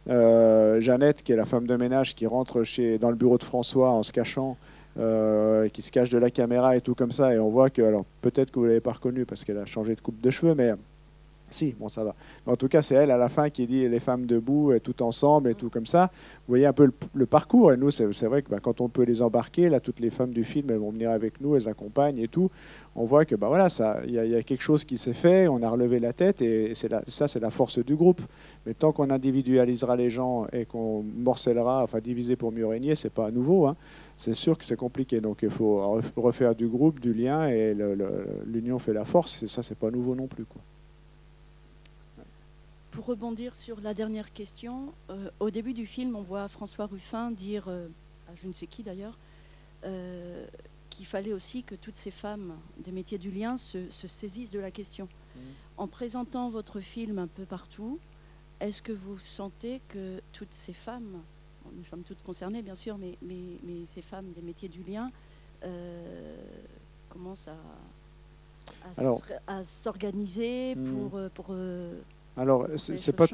euh, Jeannette, qui est la femme de ménage, qui rentre chez, dans le bureau de François en se cachant, euh, qui se cache de la caméra et tout comme ça, et on voit que, alors peut-être que vous l'avez pas reconnue parce qu'elle a changé de coupe de cheveux, mais si, bon, ça va. en tout cas, c'est elle à la fin qui dit les femmes debout, et tout ensemble et tout comme ça. Vous voyez un peu le, parcours. Et nous, c'est vrai que bah, quand on peut les embarquer, là, toutes les femmes du film, elles vont venir avec nous, elles accompagnent et tout. On voit que, bah voilà, il y, a quelque chose qui s'est fait, on a relevé la tête et ça, c'est la force du groupe. Mais tant qu'on individualisera les gens et qu'on morcellera, enfin, diviser pour mieux régner, c'est pas nouveau. Hein. C'est sûr que c'est compliqué. Donc, il faut refaire du groupe, du lien et l'union fait la force. Et ça, c'est pas nouveau non plus. Pour rebondir sur la dernière question, euh, au début du film, on voit François Ruffin dire, euh, à je ne sais qui d'ailleurs, euh, qu'il fallait aussi que toutes ces femmes des métiers du lien se, saisissent de la question. Mmh. En présentant votre film un peu partout, est-ce que vous sentez que toutes ces femmes, nous sommes toutes concernées bien sûr, mais, mais, mais ces femmes des métiers du lien commencent à, à s'organiser mmh. pour... pour alors, ce n'est pas,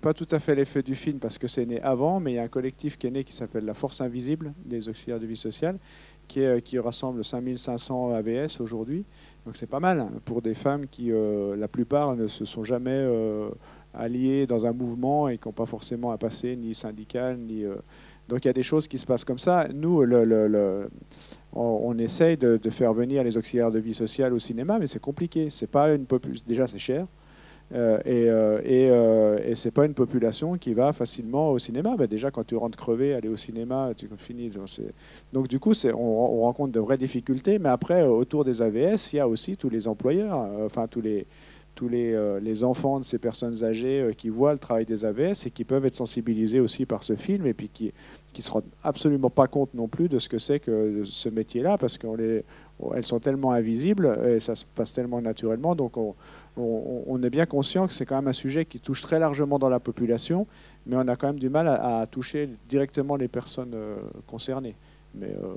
pas tout à fait l'effet du film parce que c'est né avant, mais il y a un collectif qui est né qui s'appelle la Force Invisible des auxiliaires de vie sociale, qui, est, qui rassemble 5500 AVS aujourd'hui. Donc c'est pas mal pour des femmes qui, euh, la plupart, ne se sont jamais euh, alliées dans un mouvement et qui n'ont pas forcément un passé ni syndical, ni... Euh, donc il y a des choses qui se passent comme ça. Nous, le, le, on, essaye de, de, faire venir les auxiliaires de vie sociale au cinéma, mais c'est compliqué. C'est pas une Déjà, c'est cher. Euh, et, euh, et, euh, et c'est pas une population qui va facilement au cinéma. Bah, déjà, quand tu rentres crevé, aller au cinéma, tu finis. Donc, du coup, on, on, rencontre de vraies difficultés. Mais après, autour des AVS, il y a aussi tous les employeurs, enfin tous les tous les, les, enfants de ces personnes âgées qui voient le travail des AVS et qui peuvent être sensibilisés aussi par ce film et puis qui ne se rendent absolument pas compte non plus de ce que c'est que ce métier-là parce qu'elles sont tellement invisibles et ça se passe tellement naturellement. Donc on, on, est bien conscient que c'est quand même un sujet qui touche très largement dans la population, mais on a quand même du mal à, toucher directement les personnes euh, concernées. Mais euh,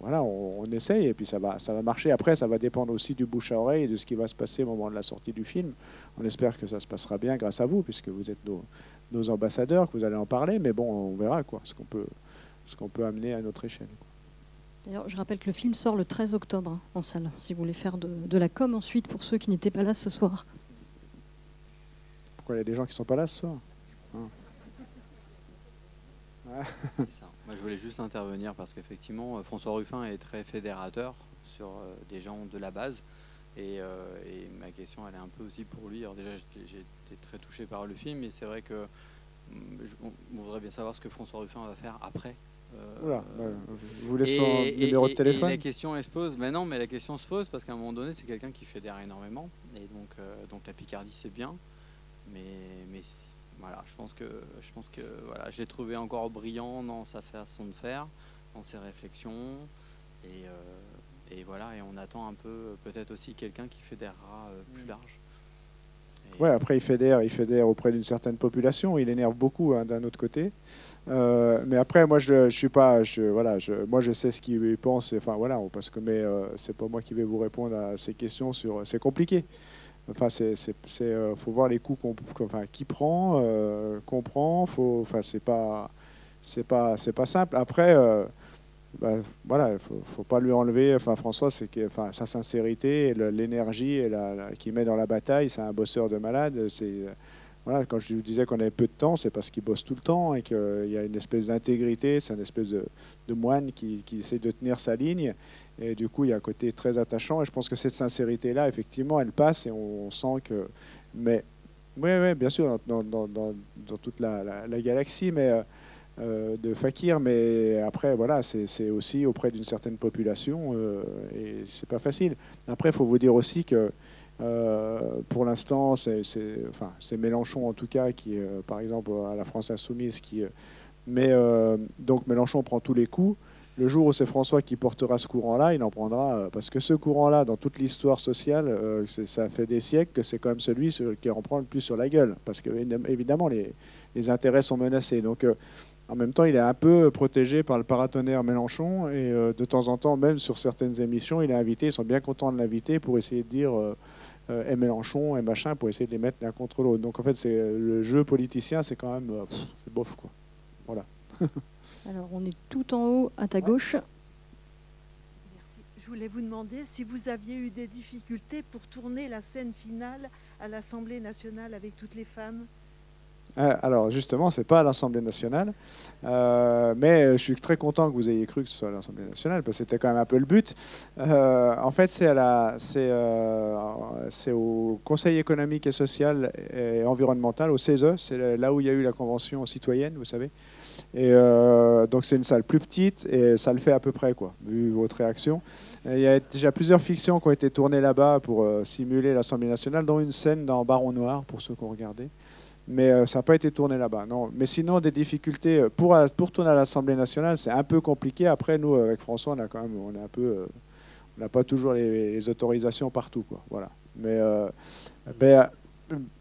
voilà, on, essaye et puis ça va, ça va marcher. Après, ça va dépendre aussi du bouche à oreille et de ce qui va se passer au moment de la sortie du film. On espère que ça se passera bien grâce à vous, puisque vous êtes nos, ambassadeurs, que vous allez en parler. Mais bon, on verra quoi, ce qu'on peut, ce qu'on peut amener à notre échelle. D'ailleurs, je rappelle que le film sort le 13 octobre hein, en salle, si vous voulez faire de, la com ensuite pour ceux qui n'étaient pas là ce soir. Pourquoi il y a des gens qui ne sont pas là ce soir hein Moi, je voulais juste intervenir parce qu'effectivement, euh, François Ruffin est très fédérateur sur euh, des gens de la base. Euh, et, ma question, elle est un peu aussi pour lui. Alors déjà, j'ai été très touché par le film, mais c'est vrai que hum, on voudrait bien savoir ce que François Ruffin va faire après voilà. Vous voulez son numéro de téléphone La question elle se pose, mais non, mais la question se pose parce qu'à un moment donné, c'est quelqu'un qui fédère énormément, et donc, euh, donc la Picardie c'est bien, mais, mais voilà, je pense que je pense que voilà, je l'ai trouvé encore brillant dans sa façon de faire, dans ses réflexions, et, euh, et voilà, et on attend un peu peut-être aussi quelqu'un qui fédérera euh, plus large. Ouais, après il fédère, il fédère auprès d'une certaine population, il énerve beaucoup hein, d'un autre côté. Euh, mais après, moi, je, suis pas, voilà, moi, je sais ce qu'il pense. Enfin, voilà, parce que mais euh, c'est pas moi qui vais vous répondre à ces questions sur. C'est compliqué. Enfin, c'est, euh, faut voir les coups qu'on, enfin, qui prend, qu'on prend. Faut, enfin, c'est pas, c'est pas, c'est pas simple. Après, bah, voilà, faut, pas lui enlever. Enfin, François, c'est que, sa sincérité, l'énergie et la, qu'il met dans la bataille, c'est un bosseur de malade. C'est voilà, quand je vous disais qu'on avait peu de temps, c'est parce qu'il bosse tout le temps et qu'il y a une espèce d'intégrité, c'est une espèce de, moine qui, essaie de tenir sa ligne. Et du coup, il y a un côté très attachant. Et je pense que cette sincérité-là, effectivement, elle passe et on, sent que. Mais, oui, oui, bien sûr, dans, toute la, galaxie mais, euh, euh, de Fakir, mais après, voilà, c'est aussi auprès d'une certaine population euh, et c'est pas facile. Après, il faut vous dire aussi que pour l'instant, c'est enfin, Mélenchon en tout cas qui, euh, par exemple, à la France insoumise, qui. Euh, mais donc Mélenchon prend tous les coups. Le jour où c'est François qui portera ce courant-là, il en prendra parce que ce courant-là, dans toute l'histoire sociale, ça fait des siècles que c'est quand même celui qui en prend le plus sur la gueule, parce que évidemment les, les intérêts sont menacés. Donc En même temps, il est un peu protégé par le paratonnerre Mélenchon et de temps en temps, même sur certaines émissions, il est invité. Ils sont bien contents de l'inviter pour essayer de dire et Mélenchon et machin pour essayer de les mettre l'un contre l'autre. Donc en fait, c'est le jeu politicien, c'est quand même c'est bof quoi. Voilà. (laughs) Alors on est tout en haut à ta gauche. Merci. Je voulais vous demander si vous aviez eu des difficultés pour tourner la scène finale à l'Assemblée nationale avec toutes les femmes. Euh, alors justement, c'est pas à l'Assemblée nationale, euh, mais je suis très content que vous ayez cru que ce soit l'Assemblée nationale parce que c'était quand même un peu le but. Euh, en fait, c'est au Conseil économique et social et environnemental, au CESE, c'est là où il y a eu la convention citoyenne, vous savez. Et donc c'est une salle plus petite et ça le fait à peu près quoi, vu votre réaction. il y a déjà plusieurs fictions qui ont été tournées là-bas pour simuler l'Assemblée nationale, dont une scène dans Baron Noir pour ceux qui ont regardé mais euh, ça n'a pas été tourné là-bas. Non. Mais sinon, des difficultés euh, pour, pour tourner à l'Assemblée nationale, c'est un peu compliqué. Après, nous, avec François, on a quand même, on est un peu, euh, on n'a pas toujours les, autorisations partout, quoi. Voilà. Mais,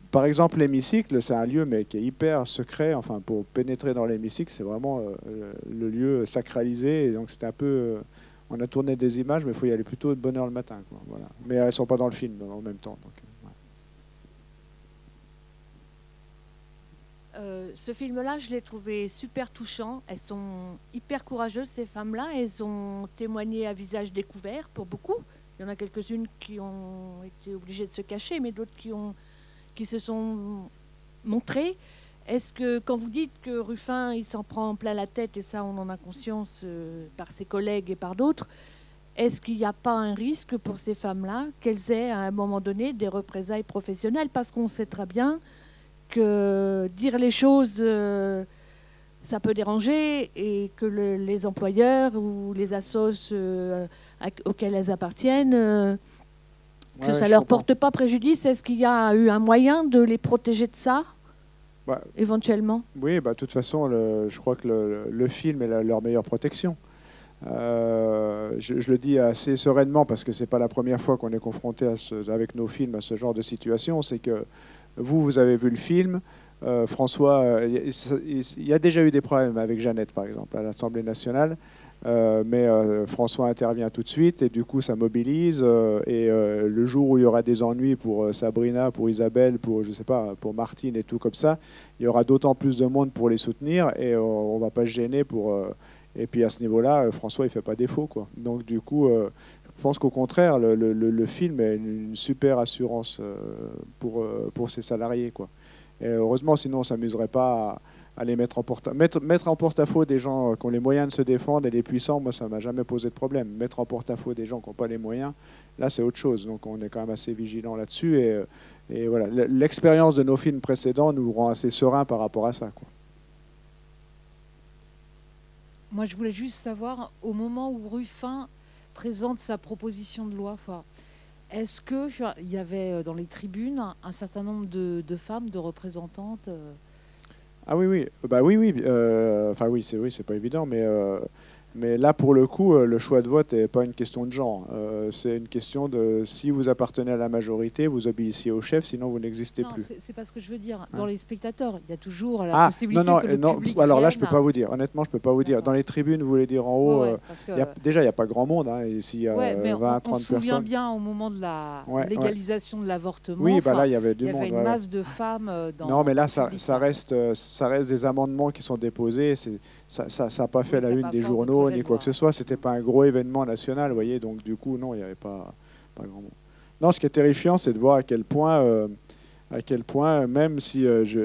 par exemple, l'hémicycle, c'est un lieu mais qui est hyper secret. Enfin, pour pénétrer dans l'hémicycle, c'est vraiment le lieu sacralisé. Et donc, c'était un peu. on a tourné des images, mais il faut y aller plutôt de bonne heure le matin. Quoi. Voilà. Mais elles ne sont pas dans le film en même temps. Donc. Euh, ce film-là, je l'ai trouvé super touchant. Elles sont hyper courageuses, ces femmes-là. Elles ont témoigné à visage découvert pour beaucoup. Il y en a quelques-unes qui ont été obligées de se cacher, mais d'autres qui, qui se sont montrées. Est-ce que quand vous dites que Ruffin, il s'en prend plein la tête, et ça on en a conscience euh, par ses collègues et par d'autres, est-ce qu'il n'y a pas un risque pour ces femmes-là qu'elles aient à un moment donné des représailles professionnelles? Parce qu'on sait très bien que dire les choses, euh, ça peut déranger et que les employeurs ou les assos euh, auxquels elles appartiennent, euh, que ça ne leur porte pas préjudice. Est-ce qu'il y a eu un moyen de les protéger de ça bah, éventuellement? Oui, bah, de toute façon, je crois que le, film est leur meilleure protection. je, le dis assez sereinement parce que c'est pas la première fois qu'on est confronté avec nos films à ce genre de situation. C'est que vous, vous avez vu le film. Euh, François, euh, il y a déjà eu des problèmes avec Jeannette, par exemple, à l'Assemblée nationale. Euh, mais François intervient tout de suite et du coup ça mobilise et le jour où il y aura des ennuis pour Sabrina, pour Isabelle, pour je sais pas, pour Martine et tout comme ça, il y aura d'autant plus de monde pour les soutenir et on, ne va pas se gêner pour et puis à ce niveau-là, François il fait pas défaut quoi. Donc du coup, je pense qu'au contraire, le, film est une, super assurance euh, pour, euh, pour ses salariés. Quoi. Et heureusement, sinon on ne s'amuserait pas à, les mettre en porte-à-faux. Mettre, en porte-à-faux des gens qui ont les moyens de se défendre et les puissants, moi, ça ne m'a jamais posé de problème. Mettre en porte-à-faux des gens qui n'ont pas les moyens, là, c'est autre chose. Donc on est quand même assez vigilant là-dessus. Et, et voilà, l'expérience de nos films précédents nous rend assez sereins par rapport à ça. Quoi. Moi, je voulais juste savoir, au moment où Ruffin présente sa proposition de loi. Est-ce qu'il y avait euh, dans les tribunes un, certain nombre de, femmes, de représentantes euh? Ah oui, oui, bah oui, oui. Euh, enfin oui, c'est oui, c'est pas évident, mais mais là, pour le coup, euh, le choix de vote n'est pas une question de genre. Euh, c'est une question de si vous appartenez à la majorité, vous obéissez au chef, sinon vous n'existez plus. C'est pas ce que je veux dire. Dans les spectateurs, il y a toujours la ah, possibilité non, non, que le non, public Alors là, je peux pas vous dire. Honnêtement, je peux pas vous dire. Dans les tribunes, vous voulez dire en haut. Euh, déjà, il n'y a pas grand monde. Hein, ici, y ouais, mais 20, on, on se souvient bien au moment de la légalisation de l'avortement. Oui, bah là, il y avait du monde. Il y avait une masse de femmes dans. Non, mais là, ça, ça reste, ça reste des amendements qui sont déposés. Ça n'a pas fait la une des journaux ni quoi que ce soit. C'était pas un gros événement national, vous voyez. Donc du coup, non, il n'y avait pas, pas grand monde. Non, ce qui est terrifiant, c'est de voir à quel point, euh, à quel point, même si euh, je,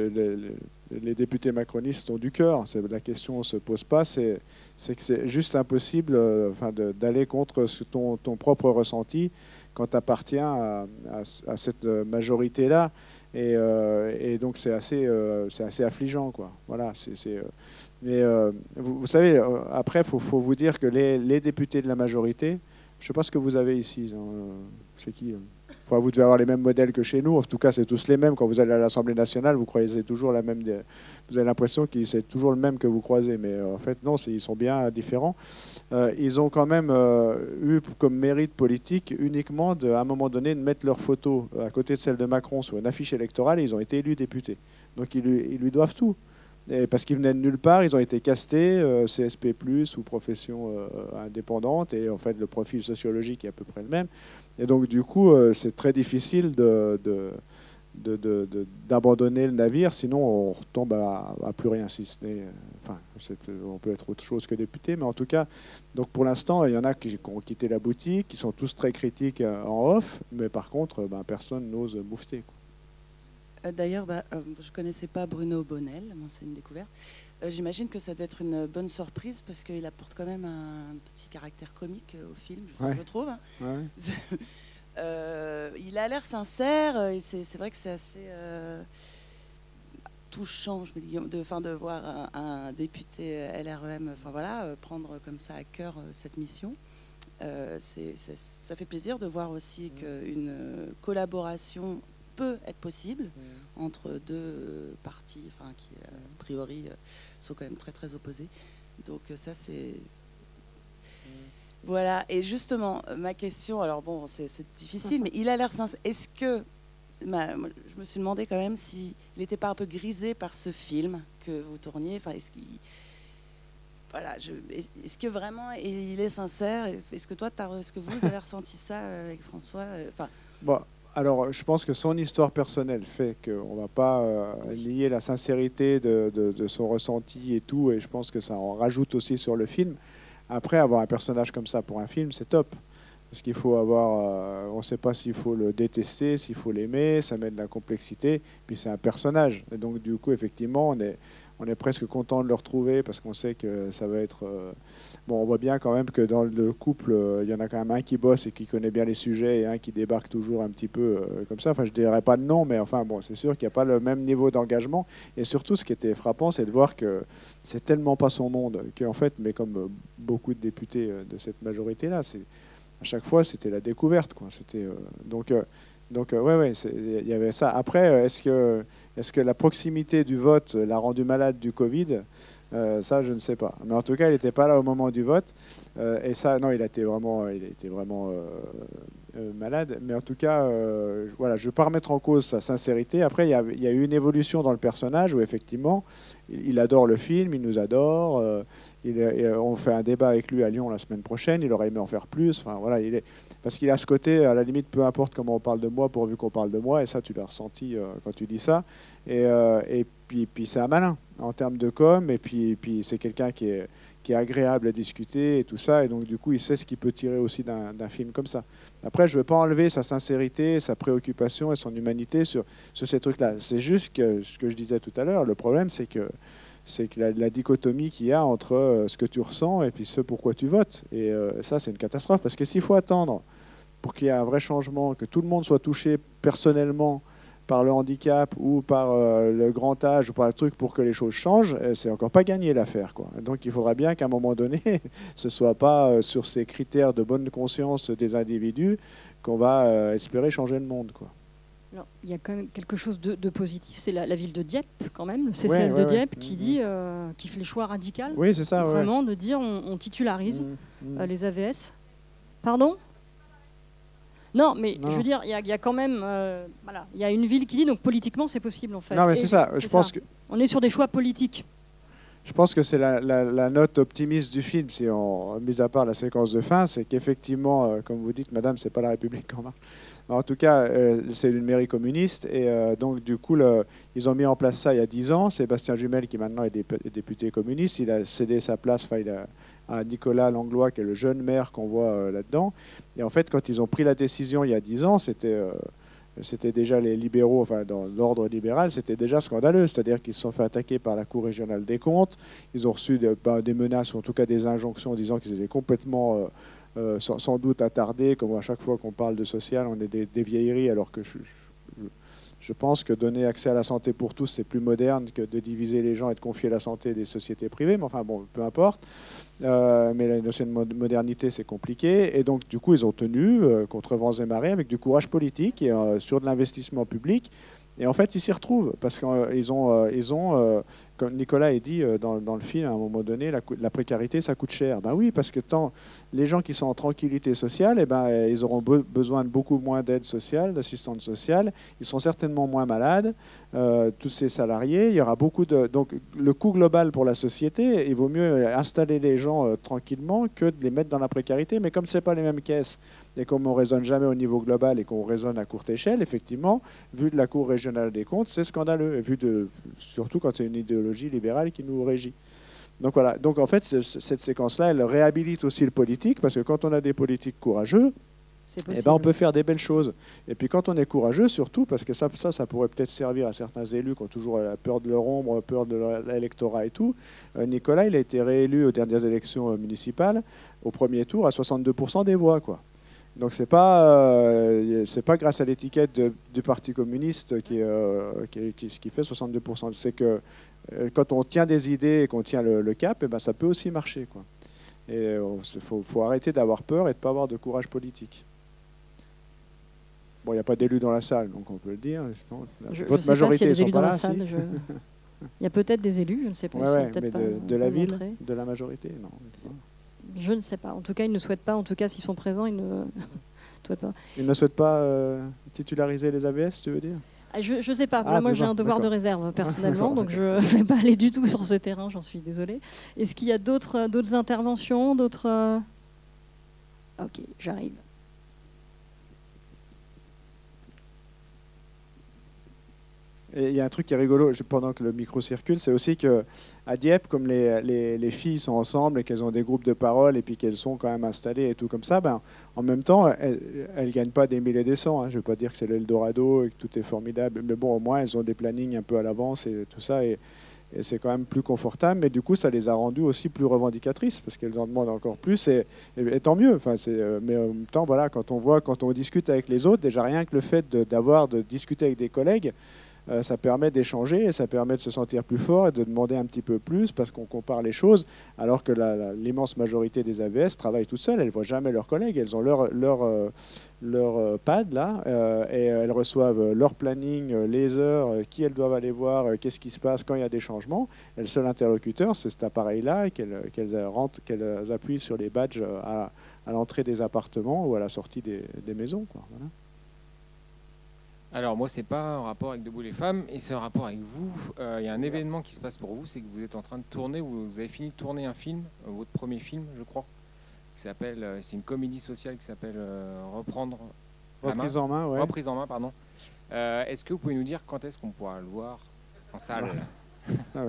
les, députés macronistes ont du cœur, la question ne se pose pas. C'est que c'est juste impossible, euh, enfin, d'aller contre ton, ton, propre ressenti quand tu appartiens à, à, cette majorité-là. Et, et, donc c'est assez, c'est assez affligeant, quoi. Voilà, c'est mais euh, vous, savez, euh, après, il faut, vous dire que les, députés de la majorité, je ne sais pas ce que vous avez ici, euh, c'est qui enfin, Vous devez avoir les mêmes modèles que chez nous, en tout cas c'est tous les mêmes. Quand vous allez à l'Assemblée nationale, vous croisez toujours la même... Vous avez l'impression que c'est toujours le même que vous croisez, mais en fait non, ils sont bien différents. ils ont quand même eu comme mérite politique uniquement de, à un moment donné de mettre leur photo à côté de celle de Macron sur une affiche électorale et ils ont été élus députés. Donc ils lui doivent tout. Et parce qu'ils venaient de nulle part, ils ont été castés, CSP, ou profession indépendante, et en fait, le profil sociologique est à peu près le même. Et donc, du coup, c'est très difficile d'abandonner le navire, sinon on retombe à, plus rien, si ce n'est. Enfin, on peut être autre chose que député, mais en tout cas, donc pour l'instant, il y en a qui, ont quitté la boutique, qui sont tous très critiques euh, en off, mais par contre, ben, personne n'ose moufter. Euh, d'ailleurs, bah, euh, je ne connaissais pas Bruno Bonnel, c'est une découverte. J'imagine que ça doit être une bonne surprise parce qu'il apporte quand même un petit caractère comique au film, je, trouve. Hein. (laughs) Euh, il a l'air sincère, et c'est vrai que c'est assez euh, touchant, je me dis, de, fin, de voir un, député LREM enfin, voilà, euh, prendre comme ça à cœur cette mission. ça fait plaisir de voir aussi qu'une collaboration peut être possible mmh. entre deux partis enfin, qui, a priori, sont quand même très très opposés. Donc ça, c'est voilà, et justement, ma question, alors bon, c'est difficile, mais il a l'air sincère. Est-ce que, je me suis demandé quand même s'il n'était pas un peu grisé par ce film que vous tourniez. Enfin, est-ce qu'il. Voilà, est-ce que vraiment il est sincère? Est-ce que toi, est-ce que vous avez ressenti ça euh, avec François euh, enfin, Bon, alors, je pense que son histoire personnelle fait qu'on ne va pas euh, nier la sincérité de, de, son ressenti et tout, et je pense que ça en rajoute aussi sur le film. Après, avoir un personnage comme ça pour un film, c'est top. Parce qu'il faut avoir. Euh, on ne sait pas s'il faut le détester, s'il faut l'aimer, ça met de la complexité. Puis c'est un personnage. Et donc, du coup, effectivement, on est, on est presque content de le retrouver parce qu'on sait que ça va être. Euh, bon, on voit bien quand même que dans le couple, euh, il y en a quand même un qui bosse et qui connaît bien les sujets et un qui débarque toujours un petit peu euh, comme ça. Enfin, je dirais pas de nom, mais enfin, bon, c'est sûr qu'il n'y a pas le même niveau d'engagement. Et surtout, ce qui était frappant, c'est de voir que c'est tellement pas son monde qu'en fait, mais comme beaucoup de députés de cette majorité-là, c'est à chaque fois, c'était la découverte. Quoi. C'était donc. Donc, oui, ouais, ouais, il y avait ça. Après, est-ce que est-ce que la proximité du vote l'a rendu malade du Covid? Euh, ça, je ne sais pas. Mais en tout cas, il n'était pas là au moment du vote. Euh, et ça, non, il a été vraiment, il était vraiment euh, malade. Mais en tout cas, voilà, je ne veux pas remettre en cause sa sincérité. Après, a, il y, a, eu une évolution dans le personnage où effectivement, il, adore le film, il nous adore. Il, on fait un débat avec lui à Lyon la semaine prochaine. Il aurait aimé en faire plus. Enfin, voilà, il est, parce qu'il a ce côté, à la limite, peu importe comment on parle de moi, pourvu qu'on parle de moi, et ça, tu l'as ressenti euh, quand tu dis ça. Et, euh, et puis, puis c'est un malin en termes de com, et puis, puis c'est quelqu'un qui est, qui est agréable à discuter et tout ça, et donc du coup, il sait ce qu'il peut tirer aussi d'un film comme ça. Après, je ne veux pas enlever sa sincérité, sa préoccupation et son humanité sur, sur ces trucs-là. C'est juste que ce que je disais tout à l'heure, le problème, c'est que c'est que la, dichotomie qu'il y a entre euh, ce que tu ressens et puis ce pourquoi tu votes. Et ça, c'est une catastrophe, parce que s'il faut attendre pour qu'il y ait un vrai changement, que tout le monde soit touché personnellement par le handicap ou par euh, le grand âge ou par le truc pour que les choses changent, euh, c'est encore pas gagné l'affaire. Donc il faudra bien qu'à un moment donné, (laughs) ce soit pas euh, sur ces critères de bonne conscience des individus qu'on va espérer changer le monde. Quoi. Il y a quand même quelque chose de, positif, c'est la, ville de Dieppe quand même, le CCS de Dieppe qui mm, dit, mm. qui fait le choix radical, oui, c'est ça, vraiment de dire on, titularise mm, les AVS. Pardon? Non, mais je veux dire, il y, a quand même, euh, voilà, il y a une ville qui dit donc politiquement c'est possible en fait. Non, mais c'est ça. Je pense que on est sur des choix politiques. Je pense que c'est la, note optimiste du film, si on mis à part la séquence de fin, c'est qu'effectivement, euh, comme vous dites, Madame, c'est pas la République en marche. En tout cas, euh, c'est une mairie communiste et donc du coup, ils ont mis en place ça il y a dix ans. Sébastien Jumel, qui maintenant est député communiste, il a cédé sa place, à Nicolas Langlois, qui est le jeune maire qu'on voit euh, là-dedans. Et en fait, quand ils ont pris la décision il y a dix ans, c'était euh, déjà les libéraux, enfin dans l'ordre libéral, c'était déjà scandaleux. C'est-à-dire qu'ils se sont fait attaquer par la Cour régionale des comptes. Ils ont reçu bah, des menaces ou en tout cas des injonctions disant qu'ils étaient complètement, euh, sans, doute attardés. Comme à chaque fois qu'on parle de social, on est des, vieilleries, alors que je je pense que donner accès à la santé pour tous, c'est plus moderne que de diviser les gens et de confier la santé des sociétés privées. Mais enfin, bon, peu importe. Euh, mais la notion de modernité, c'est compliqué. Et donc, du coup, ils ont tenu euh, contre vents et marées avec du courage politique et euh, sur de l'investissement public. Et en fait, ils s'y retrouvent parce qu'ils ont, ils ont comme Nicolas a dit euh, dans, le film, à un moment donné, la, précarité, ça coûte cher. Ben oui, parce que tant les gens qui sont en tranquillité sociale, eh ben, euh, ils auront besoin de beaucoup moins d'aide sociale, d'assistance sociale. Ils sont certainement moins malades, euh, tous ces salariés. Il y aura beaucoup de... Donc le coût global pour la société, il vaut mieux installer les gens tranquillement que de les mettre dans la précarité. Mais comme ce n'est pas les mêmes caisses, et comme on ne raisonne jamais au niveau global et qu'on raisonne à courte échelle, effectivement, vu de la Cour régionale des comptes, c'est scandaleux, surtout quand c'est une idéologie libérale qui nous régit. Donc voilà, donc en fait, cette séquence-là, elle réhabilite aussi le politique, parce que quand on a des politiques courageux, eh ben, on peut faire des belles choses. Et puis quand on est courageux, surtout, parce que ça, ça, ça pourrait peut-être servir à certains élus qui ont toujours la peur de leur ombre, peur de l'électorat et tout. Euh, Nicolas, il a été réélu aux dernières élections euh, municipales, au premier tour, à 62% des voix. quoi. Donc c'est pas euh, c'est pas grâce à l'étiquette du Parti communiste qui, euh, qui, qui, fait 62%. C'est que euh, quand on tient des idées et qu'on tient le, cap, et eh ben ça peut aussi marcher quoi. Et il faut, faut, arrêter d'avoir peur et de pas avoir de courage politique. Bon, il n'y a pas d'élus dans la salle, donc on peut le dire. Votre majorité pas là. (laughs) Il y a peut-être des élus, je ne sais pas. Ouais, mais de, la ville, de la majorité, non. Je ne sais pas. En tout cas, ils ne souhaitent pas. En tout cas, s'ils sont présents, ils ne (laughs) souhaitent pas. Ils ne souhaitent pas euh, titulariser les ABS, tu veux dire? Ah, je ne sais pas. Ah, moi, j'ai un devoir de réserve (laughs) personnellement, donc je ne (laughs) vais pas aller du tout sur ce terrain. J'en suis désolée. Est-ce qu'il y a d'autres d'autres interventions, d'autres euh, Ok, j'arrive. Il y a un truc qui est rigolo pendant que le micro circule, c'est aussi que à Dieppe, comme les, les, filles sont ensemble et qu'elles ont des groupes de parole et puis qu'elles sont quand même installées et tout comme ça, ben, en même temps, elles ne gagnent pas des mille et des cents. Hein. Je ne veux pas dire que c'est l'Eldorado et que tout est formidable, mais bon, au moins, elles ont des plannings un peu à l'avance et tout ça. Et, c'est quand même plus confortable, mais du coup, ça les a rendues aussi plus revendicatrices parce qu'elles en demandent encore plus et, tant mieux. Enfin, euh, mais en même temps, voilà, quand on voit, quand on discute avec les autres, déjà rien que le fait d'avoir de discuter avec des collègues, euh, ça permet d'échanger et ça permet de se sentir plus fort et de demander un petit peu plus parce qu'on compare les choses, alors que l'immense majorité des AVS travaillent toutes seules, elles ne voient jamais leurs collègues, elles ont leur, leur, euh, leur euh, pad là et elles reçoivent leur planning, les heures, qui elles doivent aller voir, qu'est-ce qui se passe quand il y a des changements. Et le seul interlocuteur, c'est cet appareil-là qu'elles qu'elles appuient sur les badges à, à l'entrée des appartements ou à la sortie des, des maisons. Alors moi, c'est pas un rapport avec Debout les femmes, et c'est un rapport avec vous. Euh, il y a un événement qui se passe pour vous, c'est que vous êtes en train de tourner, ou vous avez fini de tourner un film, euh, votre premier film, je crois, qui s'appelle, euh, c'est une comédie sociale qui s'appelle Reprendre Reprise en main, ouais. Reprise en main, pardon. est-ce que vous pouvez nous dire quand est-ce qu'on pourra le voir en salle (laughs) ah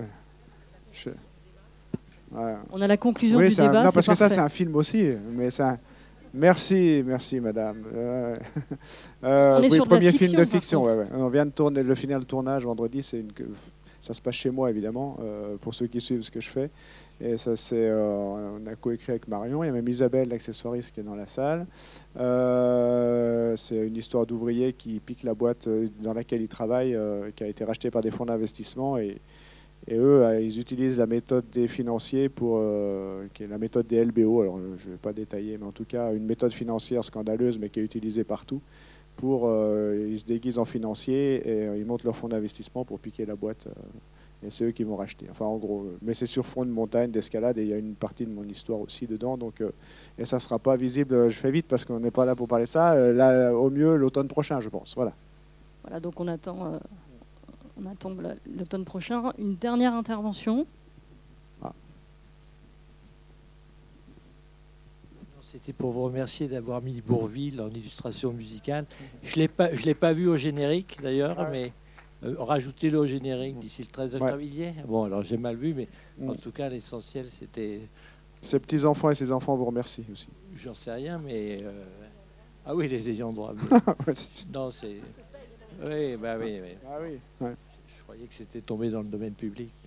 On a la conclusion du débat. Non, parce que ça, c'est un film aussi, mais c'est Merci, merci madame. Euh, (laughs) euh, oui, premier film de fiction. On vient de tourner, le finir le tournage vendredi. C'est une, ça se passe chez moi évidemment, euh, pour ceux qui suivent ce que je fais. Et ça, c'est, on a coécrit avec Marion. Il y a même Isabelle, l'accessoiriste, qui est dans la salle. c'est une histoire d'ouvrier qui pique la boîte dans laquelle il travaille, qui a été rachetée par des fonds d'investissement et et eux, euh, ils utilisent la méthode des financiers pour, euh, qui est la méthode des LBO. Alors, euh, je ne vais pas détailler, mais en tout cas, une méthode financière scandaleuse, mais qui est utilisée partout. Pour, ils se déguisent en financiers et ils montent leur fonds d'investissement pour piquer la boîte. et c'est eux qui vont racheter. Enfin, en gros, mais c'est sur fond de montagne, d'escalade, et il y a une partie de mon histoire aussi dedans. Donc, et ça ne sera pas visible. Je fais vite parce qu'on n'est pas là pour parler de ça. là, au mieux, l'automne prochain, je pense. Voilà. Voilà, donc on attend on attend l'automne prochain. Une dernière intervention. Ah. C'était pour vous remercier d'avoir mis Bourville en illustration musicale. Je ne l'ai pas vu au générique d'ailleurs, mais euh, rajoutez-le au générique d'ici le 13 octobre. Bon, alors j'ai mal vu, mais en mm. tout cas, l'essentiel, c'était. Ses petits-enfants et ses enfants vous remercient aussi. J'en sais rien, mais. Euh, ah oui, les ayants droit. (laughs) non, c'est. Oui, bah oui. oui. Ah oui. Je croyais que c'était tombé dans le domaine public. (laughs)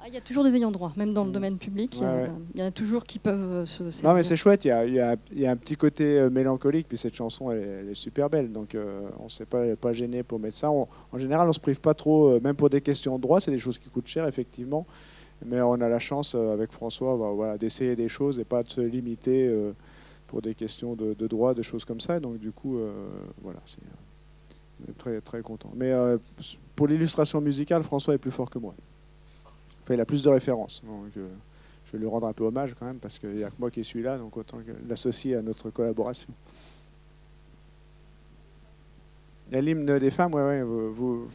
Ah, il y a toujours des ayants droit, même dans le mm. domaine public. Il y, en a toujours qui peuvent euh, se. Non, mais c'est chouette. Il y, a, un petit côté euh, mélancolique, puis cette chanson, elle, est super belle. Donc, euh, on ne s'est pas, pas gêné pour mettre ça. en général, on se prive pas trop, même pour des questions de droit. C'est des choses qui coûtent cher, effectivement. Mais on a la chance, avec François, bah, voilà, d'essayer des choses et pas de se limiter pour des questions de, de, droit, des choses comme ça. Donc, du coup, voilà, c'est très, très content. Mais euh, pour l'illustration musicale, François est plus fort que moi. Enfin, il a plus de références. Donc, euh, je vais lui rendre un peu hommage quand même, parce qu'il n'y a que moi qui suis là, donc autant l'associer à notre collaboration. L'hymne des femmes, ouais, vous,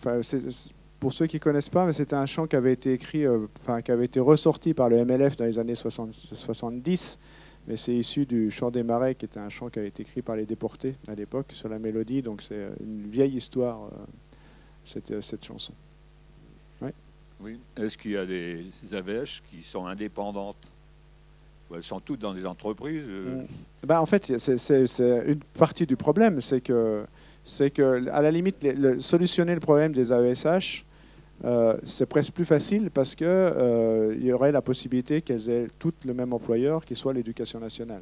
pour ceux qui ne connaissent pas, c'était un chant qui avait été écrit, euh, qui avait été ressorti par le MLF dans les années 70, mais c'est issu du chant des marais, qui était un chant qui avait été écrit par les déportés à l'époque sur la mélodie, donc c'est une vieille histoire, euh, cette, cette chanson. Oui. Est-ce qu'il y a des AVH qui sont indépendantes? Elles sont toutes dans des entreprises euh? bah, En fait, c'est une partie du problème. C'est que, que, à la limite, solutionner le problème des AESH, euh, c'est presque plus facile parce qu'il euh, y aurait la possibilité qu'elles aient toutes le même employeur, qui soit l'éducation nationale.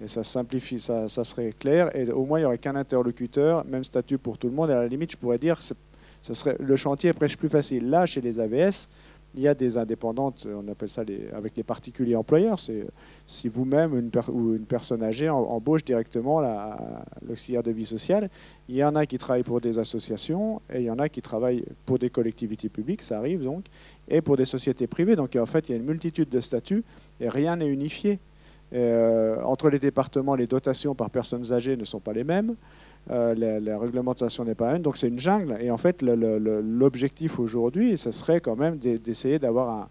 Et ça simplifie, ça, ça, serait clair. Et au moins, il n'y aurait qu'un interlocuteur, même statut pour tout le monde. Et à la limite, je pourrais dire, serait, le chantier est presque plus facile. Là, chez les AVS, il y a des indépendantes, on appelle ça les, avec les particuliers employeurs. C'est si vous-même ou une personne âgée embauche directement l'auxiliaire de vie sociale. Il y en a qui travaillent pour des associations et il y en a qui travaillent pour des collectivités publiques, ça arrive donc, et pour des sociétés privées. Donc en fait, il y a une multitude de statuts et rien n'est unifié. Euh, entre les départements, les dotations par personnes âgées ne sont pas les mêmes. Euh, la, réglementation n'est pas même, donc c'est une jungle. Et en fait, l'objectif aujourd'hui, ce serait quand même d'essayer d'avoir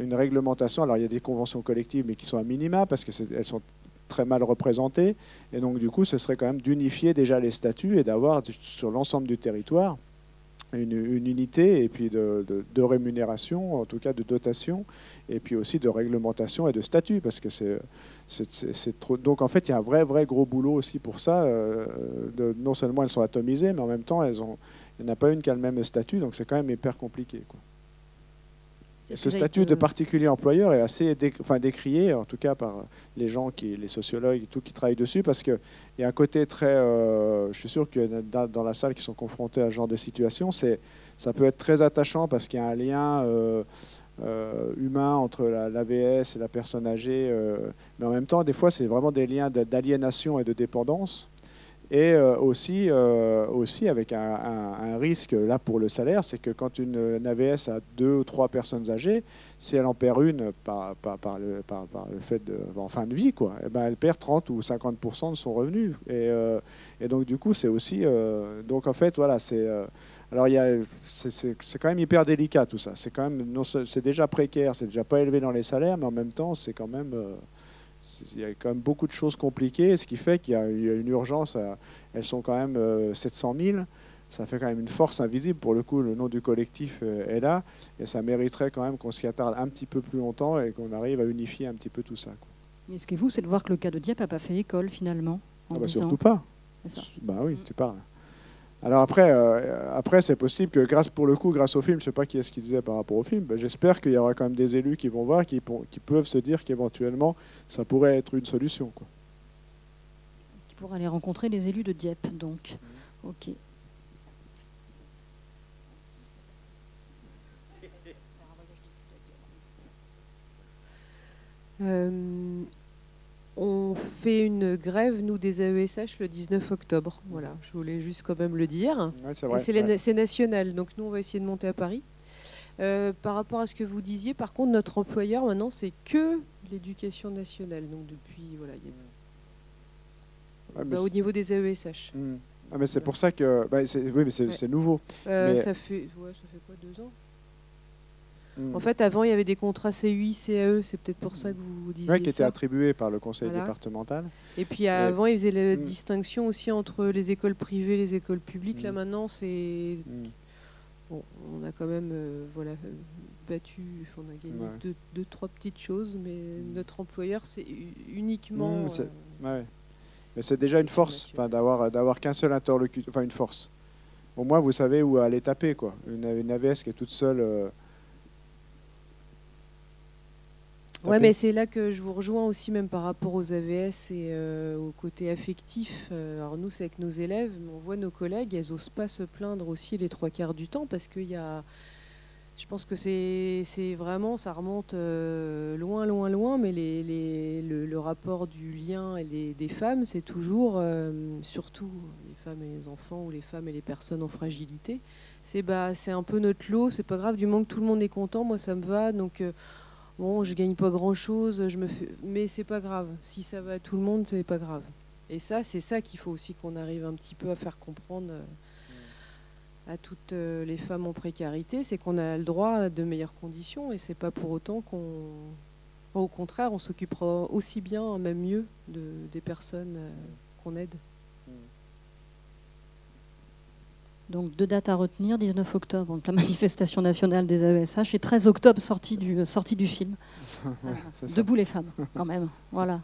une réglementation. Alors il y a des conventions collectives, mais qui sont à minima parce qu'elles sont très mal représentées. Et donc du coup, ce serait quand même d'unifier déjà les statuts et d'avoir sur l'ensemble du territoire une, unité et puis de, rémunération, en tout cas de dotation, et puis aussi de réglementation et de statut, parce que c'est. Donc en fait, il y a un vrai, vrai gros boulot aussi pour ça. Euh, non seulement elles sont atomisées, mais en même temps, elles ont, il n'y en a pas une qui a le même statut, donc c'est quand même hyper compliqué. Ce statut de particulier employeur est assez enfin, décrié, en tout cas par les gens, qui, les sociologues et tout, qui travaillent dessus, parce qu'il y a un côté très... Euh, je suis sûr que dans la salle qui sont confrontés à ce genre de situation, ça peut être très attachant parce qu'il y a un lien euh, euh, humain entre l'AVS et la personne âgée, mais en même temps, des fois, c'est vraiment des liens d'aliénation et de dépendance et euh, aussi, euh, aussi avec un, risque là pour le salaire, c'est que quand une, AVS a deux ou trois personnes âgées, si elle en perd une par, le, fait en fin de vie, quoi, et eh ben elle perd 30 ou 50% de son revenu. Et, euh, et donc du coup, c'est aussi, donc en fait, voilà, c'est alors c'est quand même hyper délicat tout ça. C'est quand même, c'est déjà précaire, c'est déjà pas élevé dans les salaires, mais en même temps, c'est quand même il y a quand même beaucoup de choses compliquées, ce qui fait qu'il y, a une urgence. elles sont quand même 700 euh, 000. Ça fait quand même une force invisible. Pour le coup, le nom du collectif euh, est là. Et ça mériterait quand même qu'on s'y attarde un petit peu plus longtemps et qu'on arrive à unifier un petit peu tout ça. Mais ce qui est vous, c'est de voir que le cas de Dieppe n'a pas fait école finalement. Ah bah surtout pas. Bah oui, tu parles. Alors après, euh, après c'est possible que grâce pour le coup, grâce au film, je sais pas qui est-ce qui disait par rapport au film, ben, j'espère qu'il y aura quand même des élus qui vont voir, qui, qui peuvent se dire qu'éventuellement ça pourrait être une solution. Quoi. Qui pourra aller rencontrer les élus de Dieppe, donc. Ok. Euh, on fait une grève, nous, des AESH, le 19 octobre. Voilà, je voulais juste quand même le dire. c'est national, donc nous, on va essayer de monter à Paris. Euh, par rapport à ce que vous disiez, par contre, notre employeur, maintenant, c'est que l'éducation nationale. Donc, depuis, voilà, bah, au niveau des AESH. Hmm. Ah, mais c'est pour ça que. Bah, oui, mais c'est nouveau. Euh, ça, fait, ça fait quoi, deux ans? En fait, avant, il y avait des contrats CUI, CAE, c'est peut-être pour ça que vous disiez. Oui, qui étaient attribués par le conseil départemental. Et puis avant, ils faisaient la hmm. distinction aussi entre les écoles privées et les écoles publiques. Là, hmm. maintenant, c'est. Bon, on a quand même euh, voilà, battu, on a gagné deux, trois petites choses, mais notre employeur, c'est uniquement. Euh, mais c'est déjà une force d'avoir d'avoir qu'un seul interlocuteur, enfin une force. Au moins, vous savez où aller taper. Quoi. Une, une AVS qui est toute seule. Euh, Ouais, mais c'est là que je vous rejoins aussi, même par rapport aux AVS et euh, au côté affectif. Euh, alors, nous, c'est avec nos élèves, on voit nos collègues, elles n'osent pas se plaindre aussi les trois quarts du temps parce qu'il y a. Je pense que c'est vraiment, ça remonte euh, loin, loin, loin, mais les, les, le, rapport du lien et les, des femmes, c'est toujours, surtout les femmes et les enfants ou les femmes et les personnes en fragilité, c'est bah, c'est un peu notre lot, c'est pas grave, du moment que tout le monde est content, moi ça me va. Donc euh, bon, je gagne pas grand chose, je me fais... mais c'est pas grave. Si ça va à tout le monde, c'est pas grave. Et ça, c'est ça qu'il faut aussi qu'on arrive un petit peu à faire comprendre euh, à toutes euh, les femmes en précarité, c'est qu'on a le droit de meilleures conditions et c'est pas pour autant qu'on. Au contraire, on s'occupera aussi bien, même mieux, de, des personnes qu'on aide. Donc deux dates à retenir, 19 octobre, donc la (laughs) manifestation nationale des AESH, et 13 octobre, sortie du, euh, sortie du film. (laughs) Debout les femmes, quand même. (laughs) Voilà.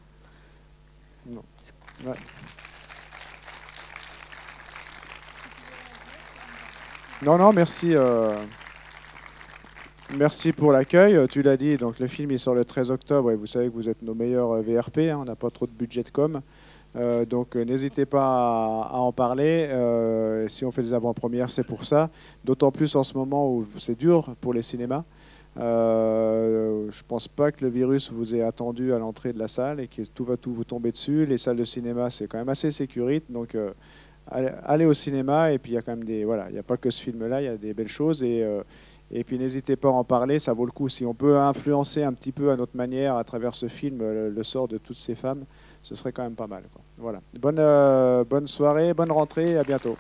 Non. Non, merci. Euh, merci pour l'accueil. Tu l'as dit, donc le film est sort le 13 octobre et vous savez que vous êtes nos meilleurs euh, VRP. Hein, on n'a pas trop de budget de com. Euh, donc euh, n'hésitez pas à, en parler. Euh, si on fait des avant-premières, c'est pour ça. D'autant plus en ce moment où c'est dur pour les cinémas. je ne pense pas que le virus vous ait attendu à l'entrée de la salle et que tout va tout vous tomber dessus. Les salles de cinéma, c'est quand même assez sécurite. Donc allez, au cinéma et puis il y a quand même des... Voilà, il n'y a pas que ce film-là, il y a des belles choses. Et, et puis n'hésitez pas à en parler, ça vaut le coup. Si on peut influencer un petit peu à notre manière à travers ce film le sort de toutes ces femmes, ce serait quand même pas mal. Voilà. Bonne, euh, bonne soirée, bonne rentrée, à bientôt.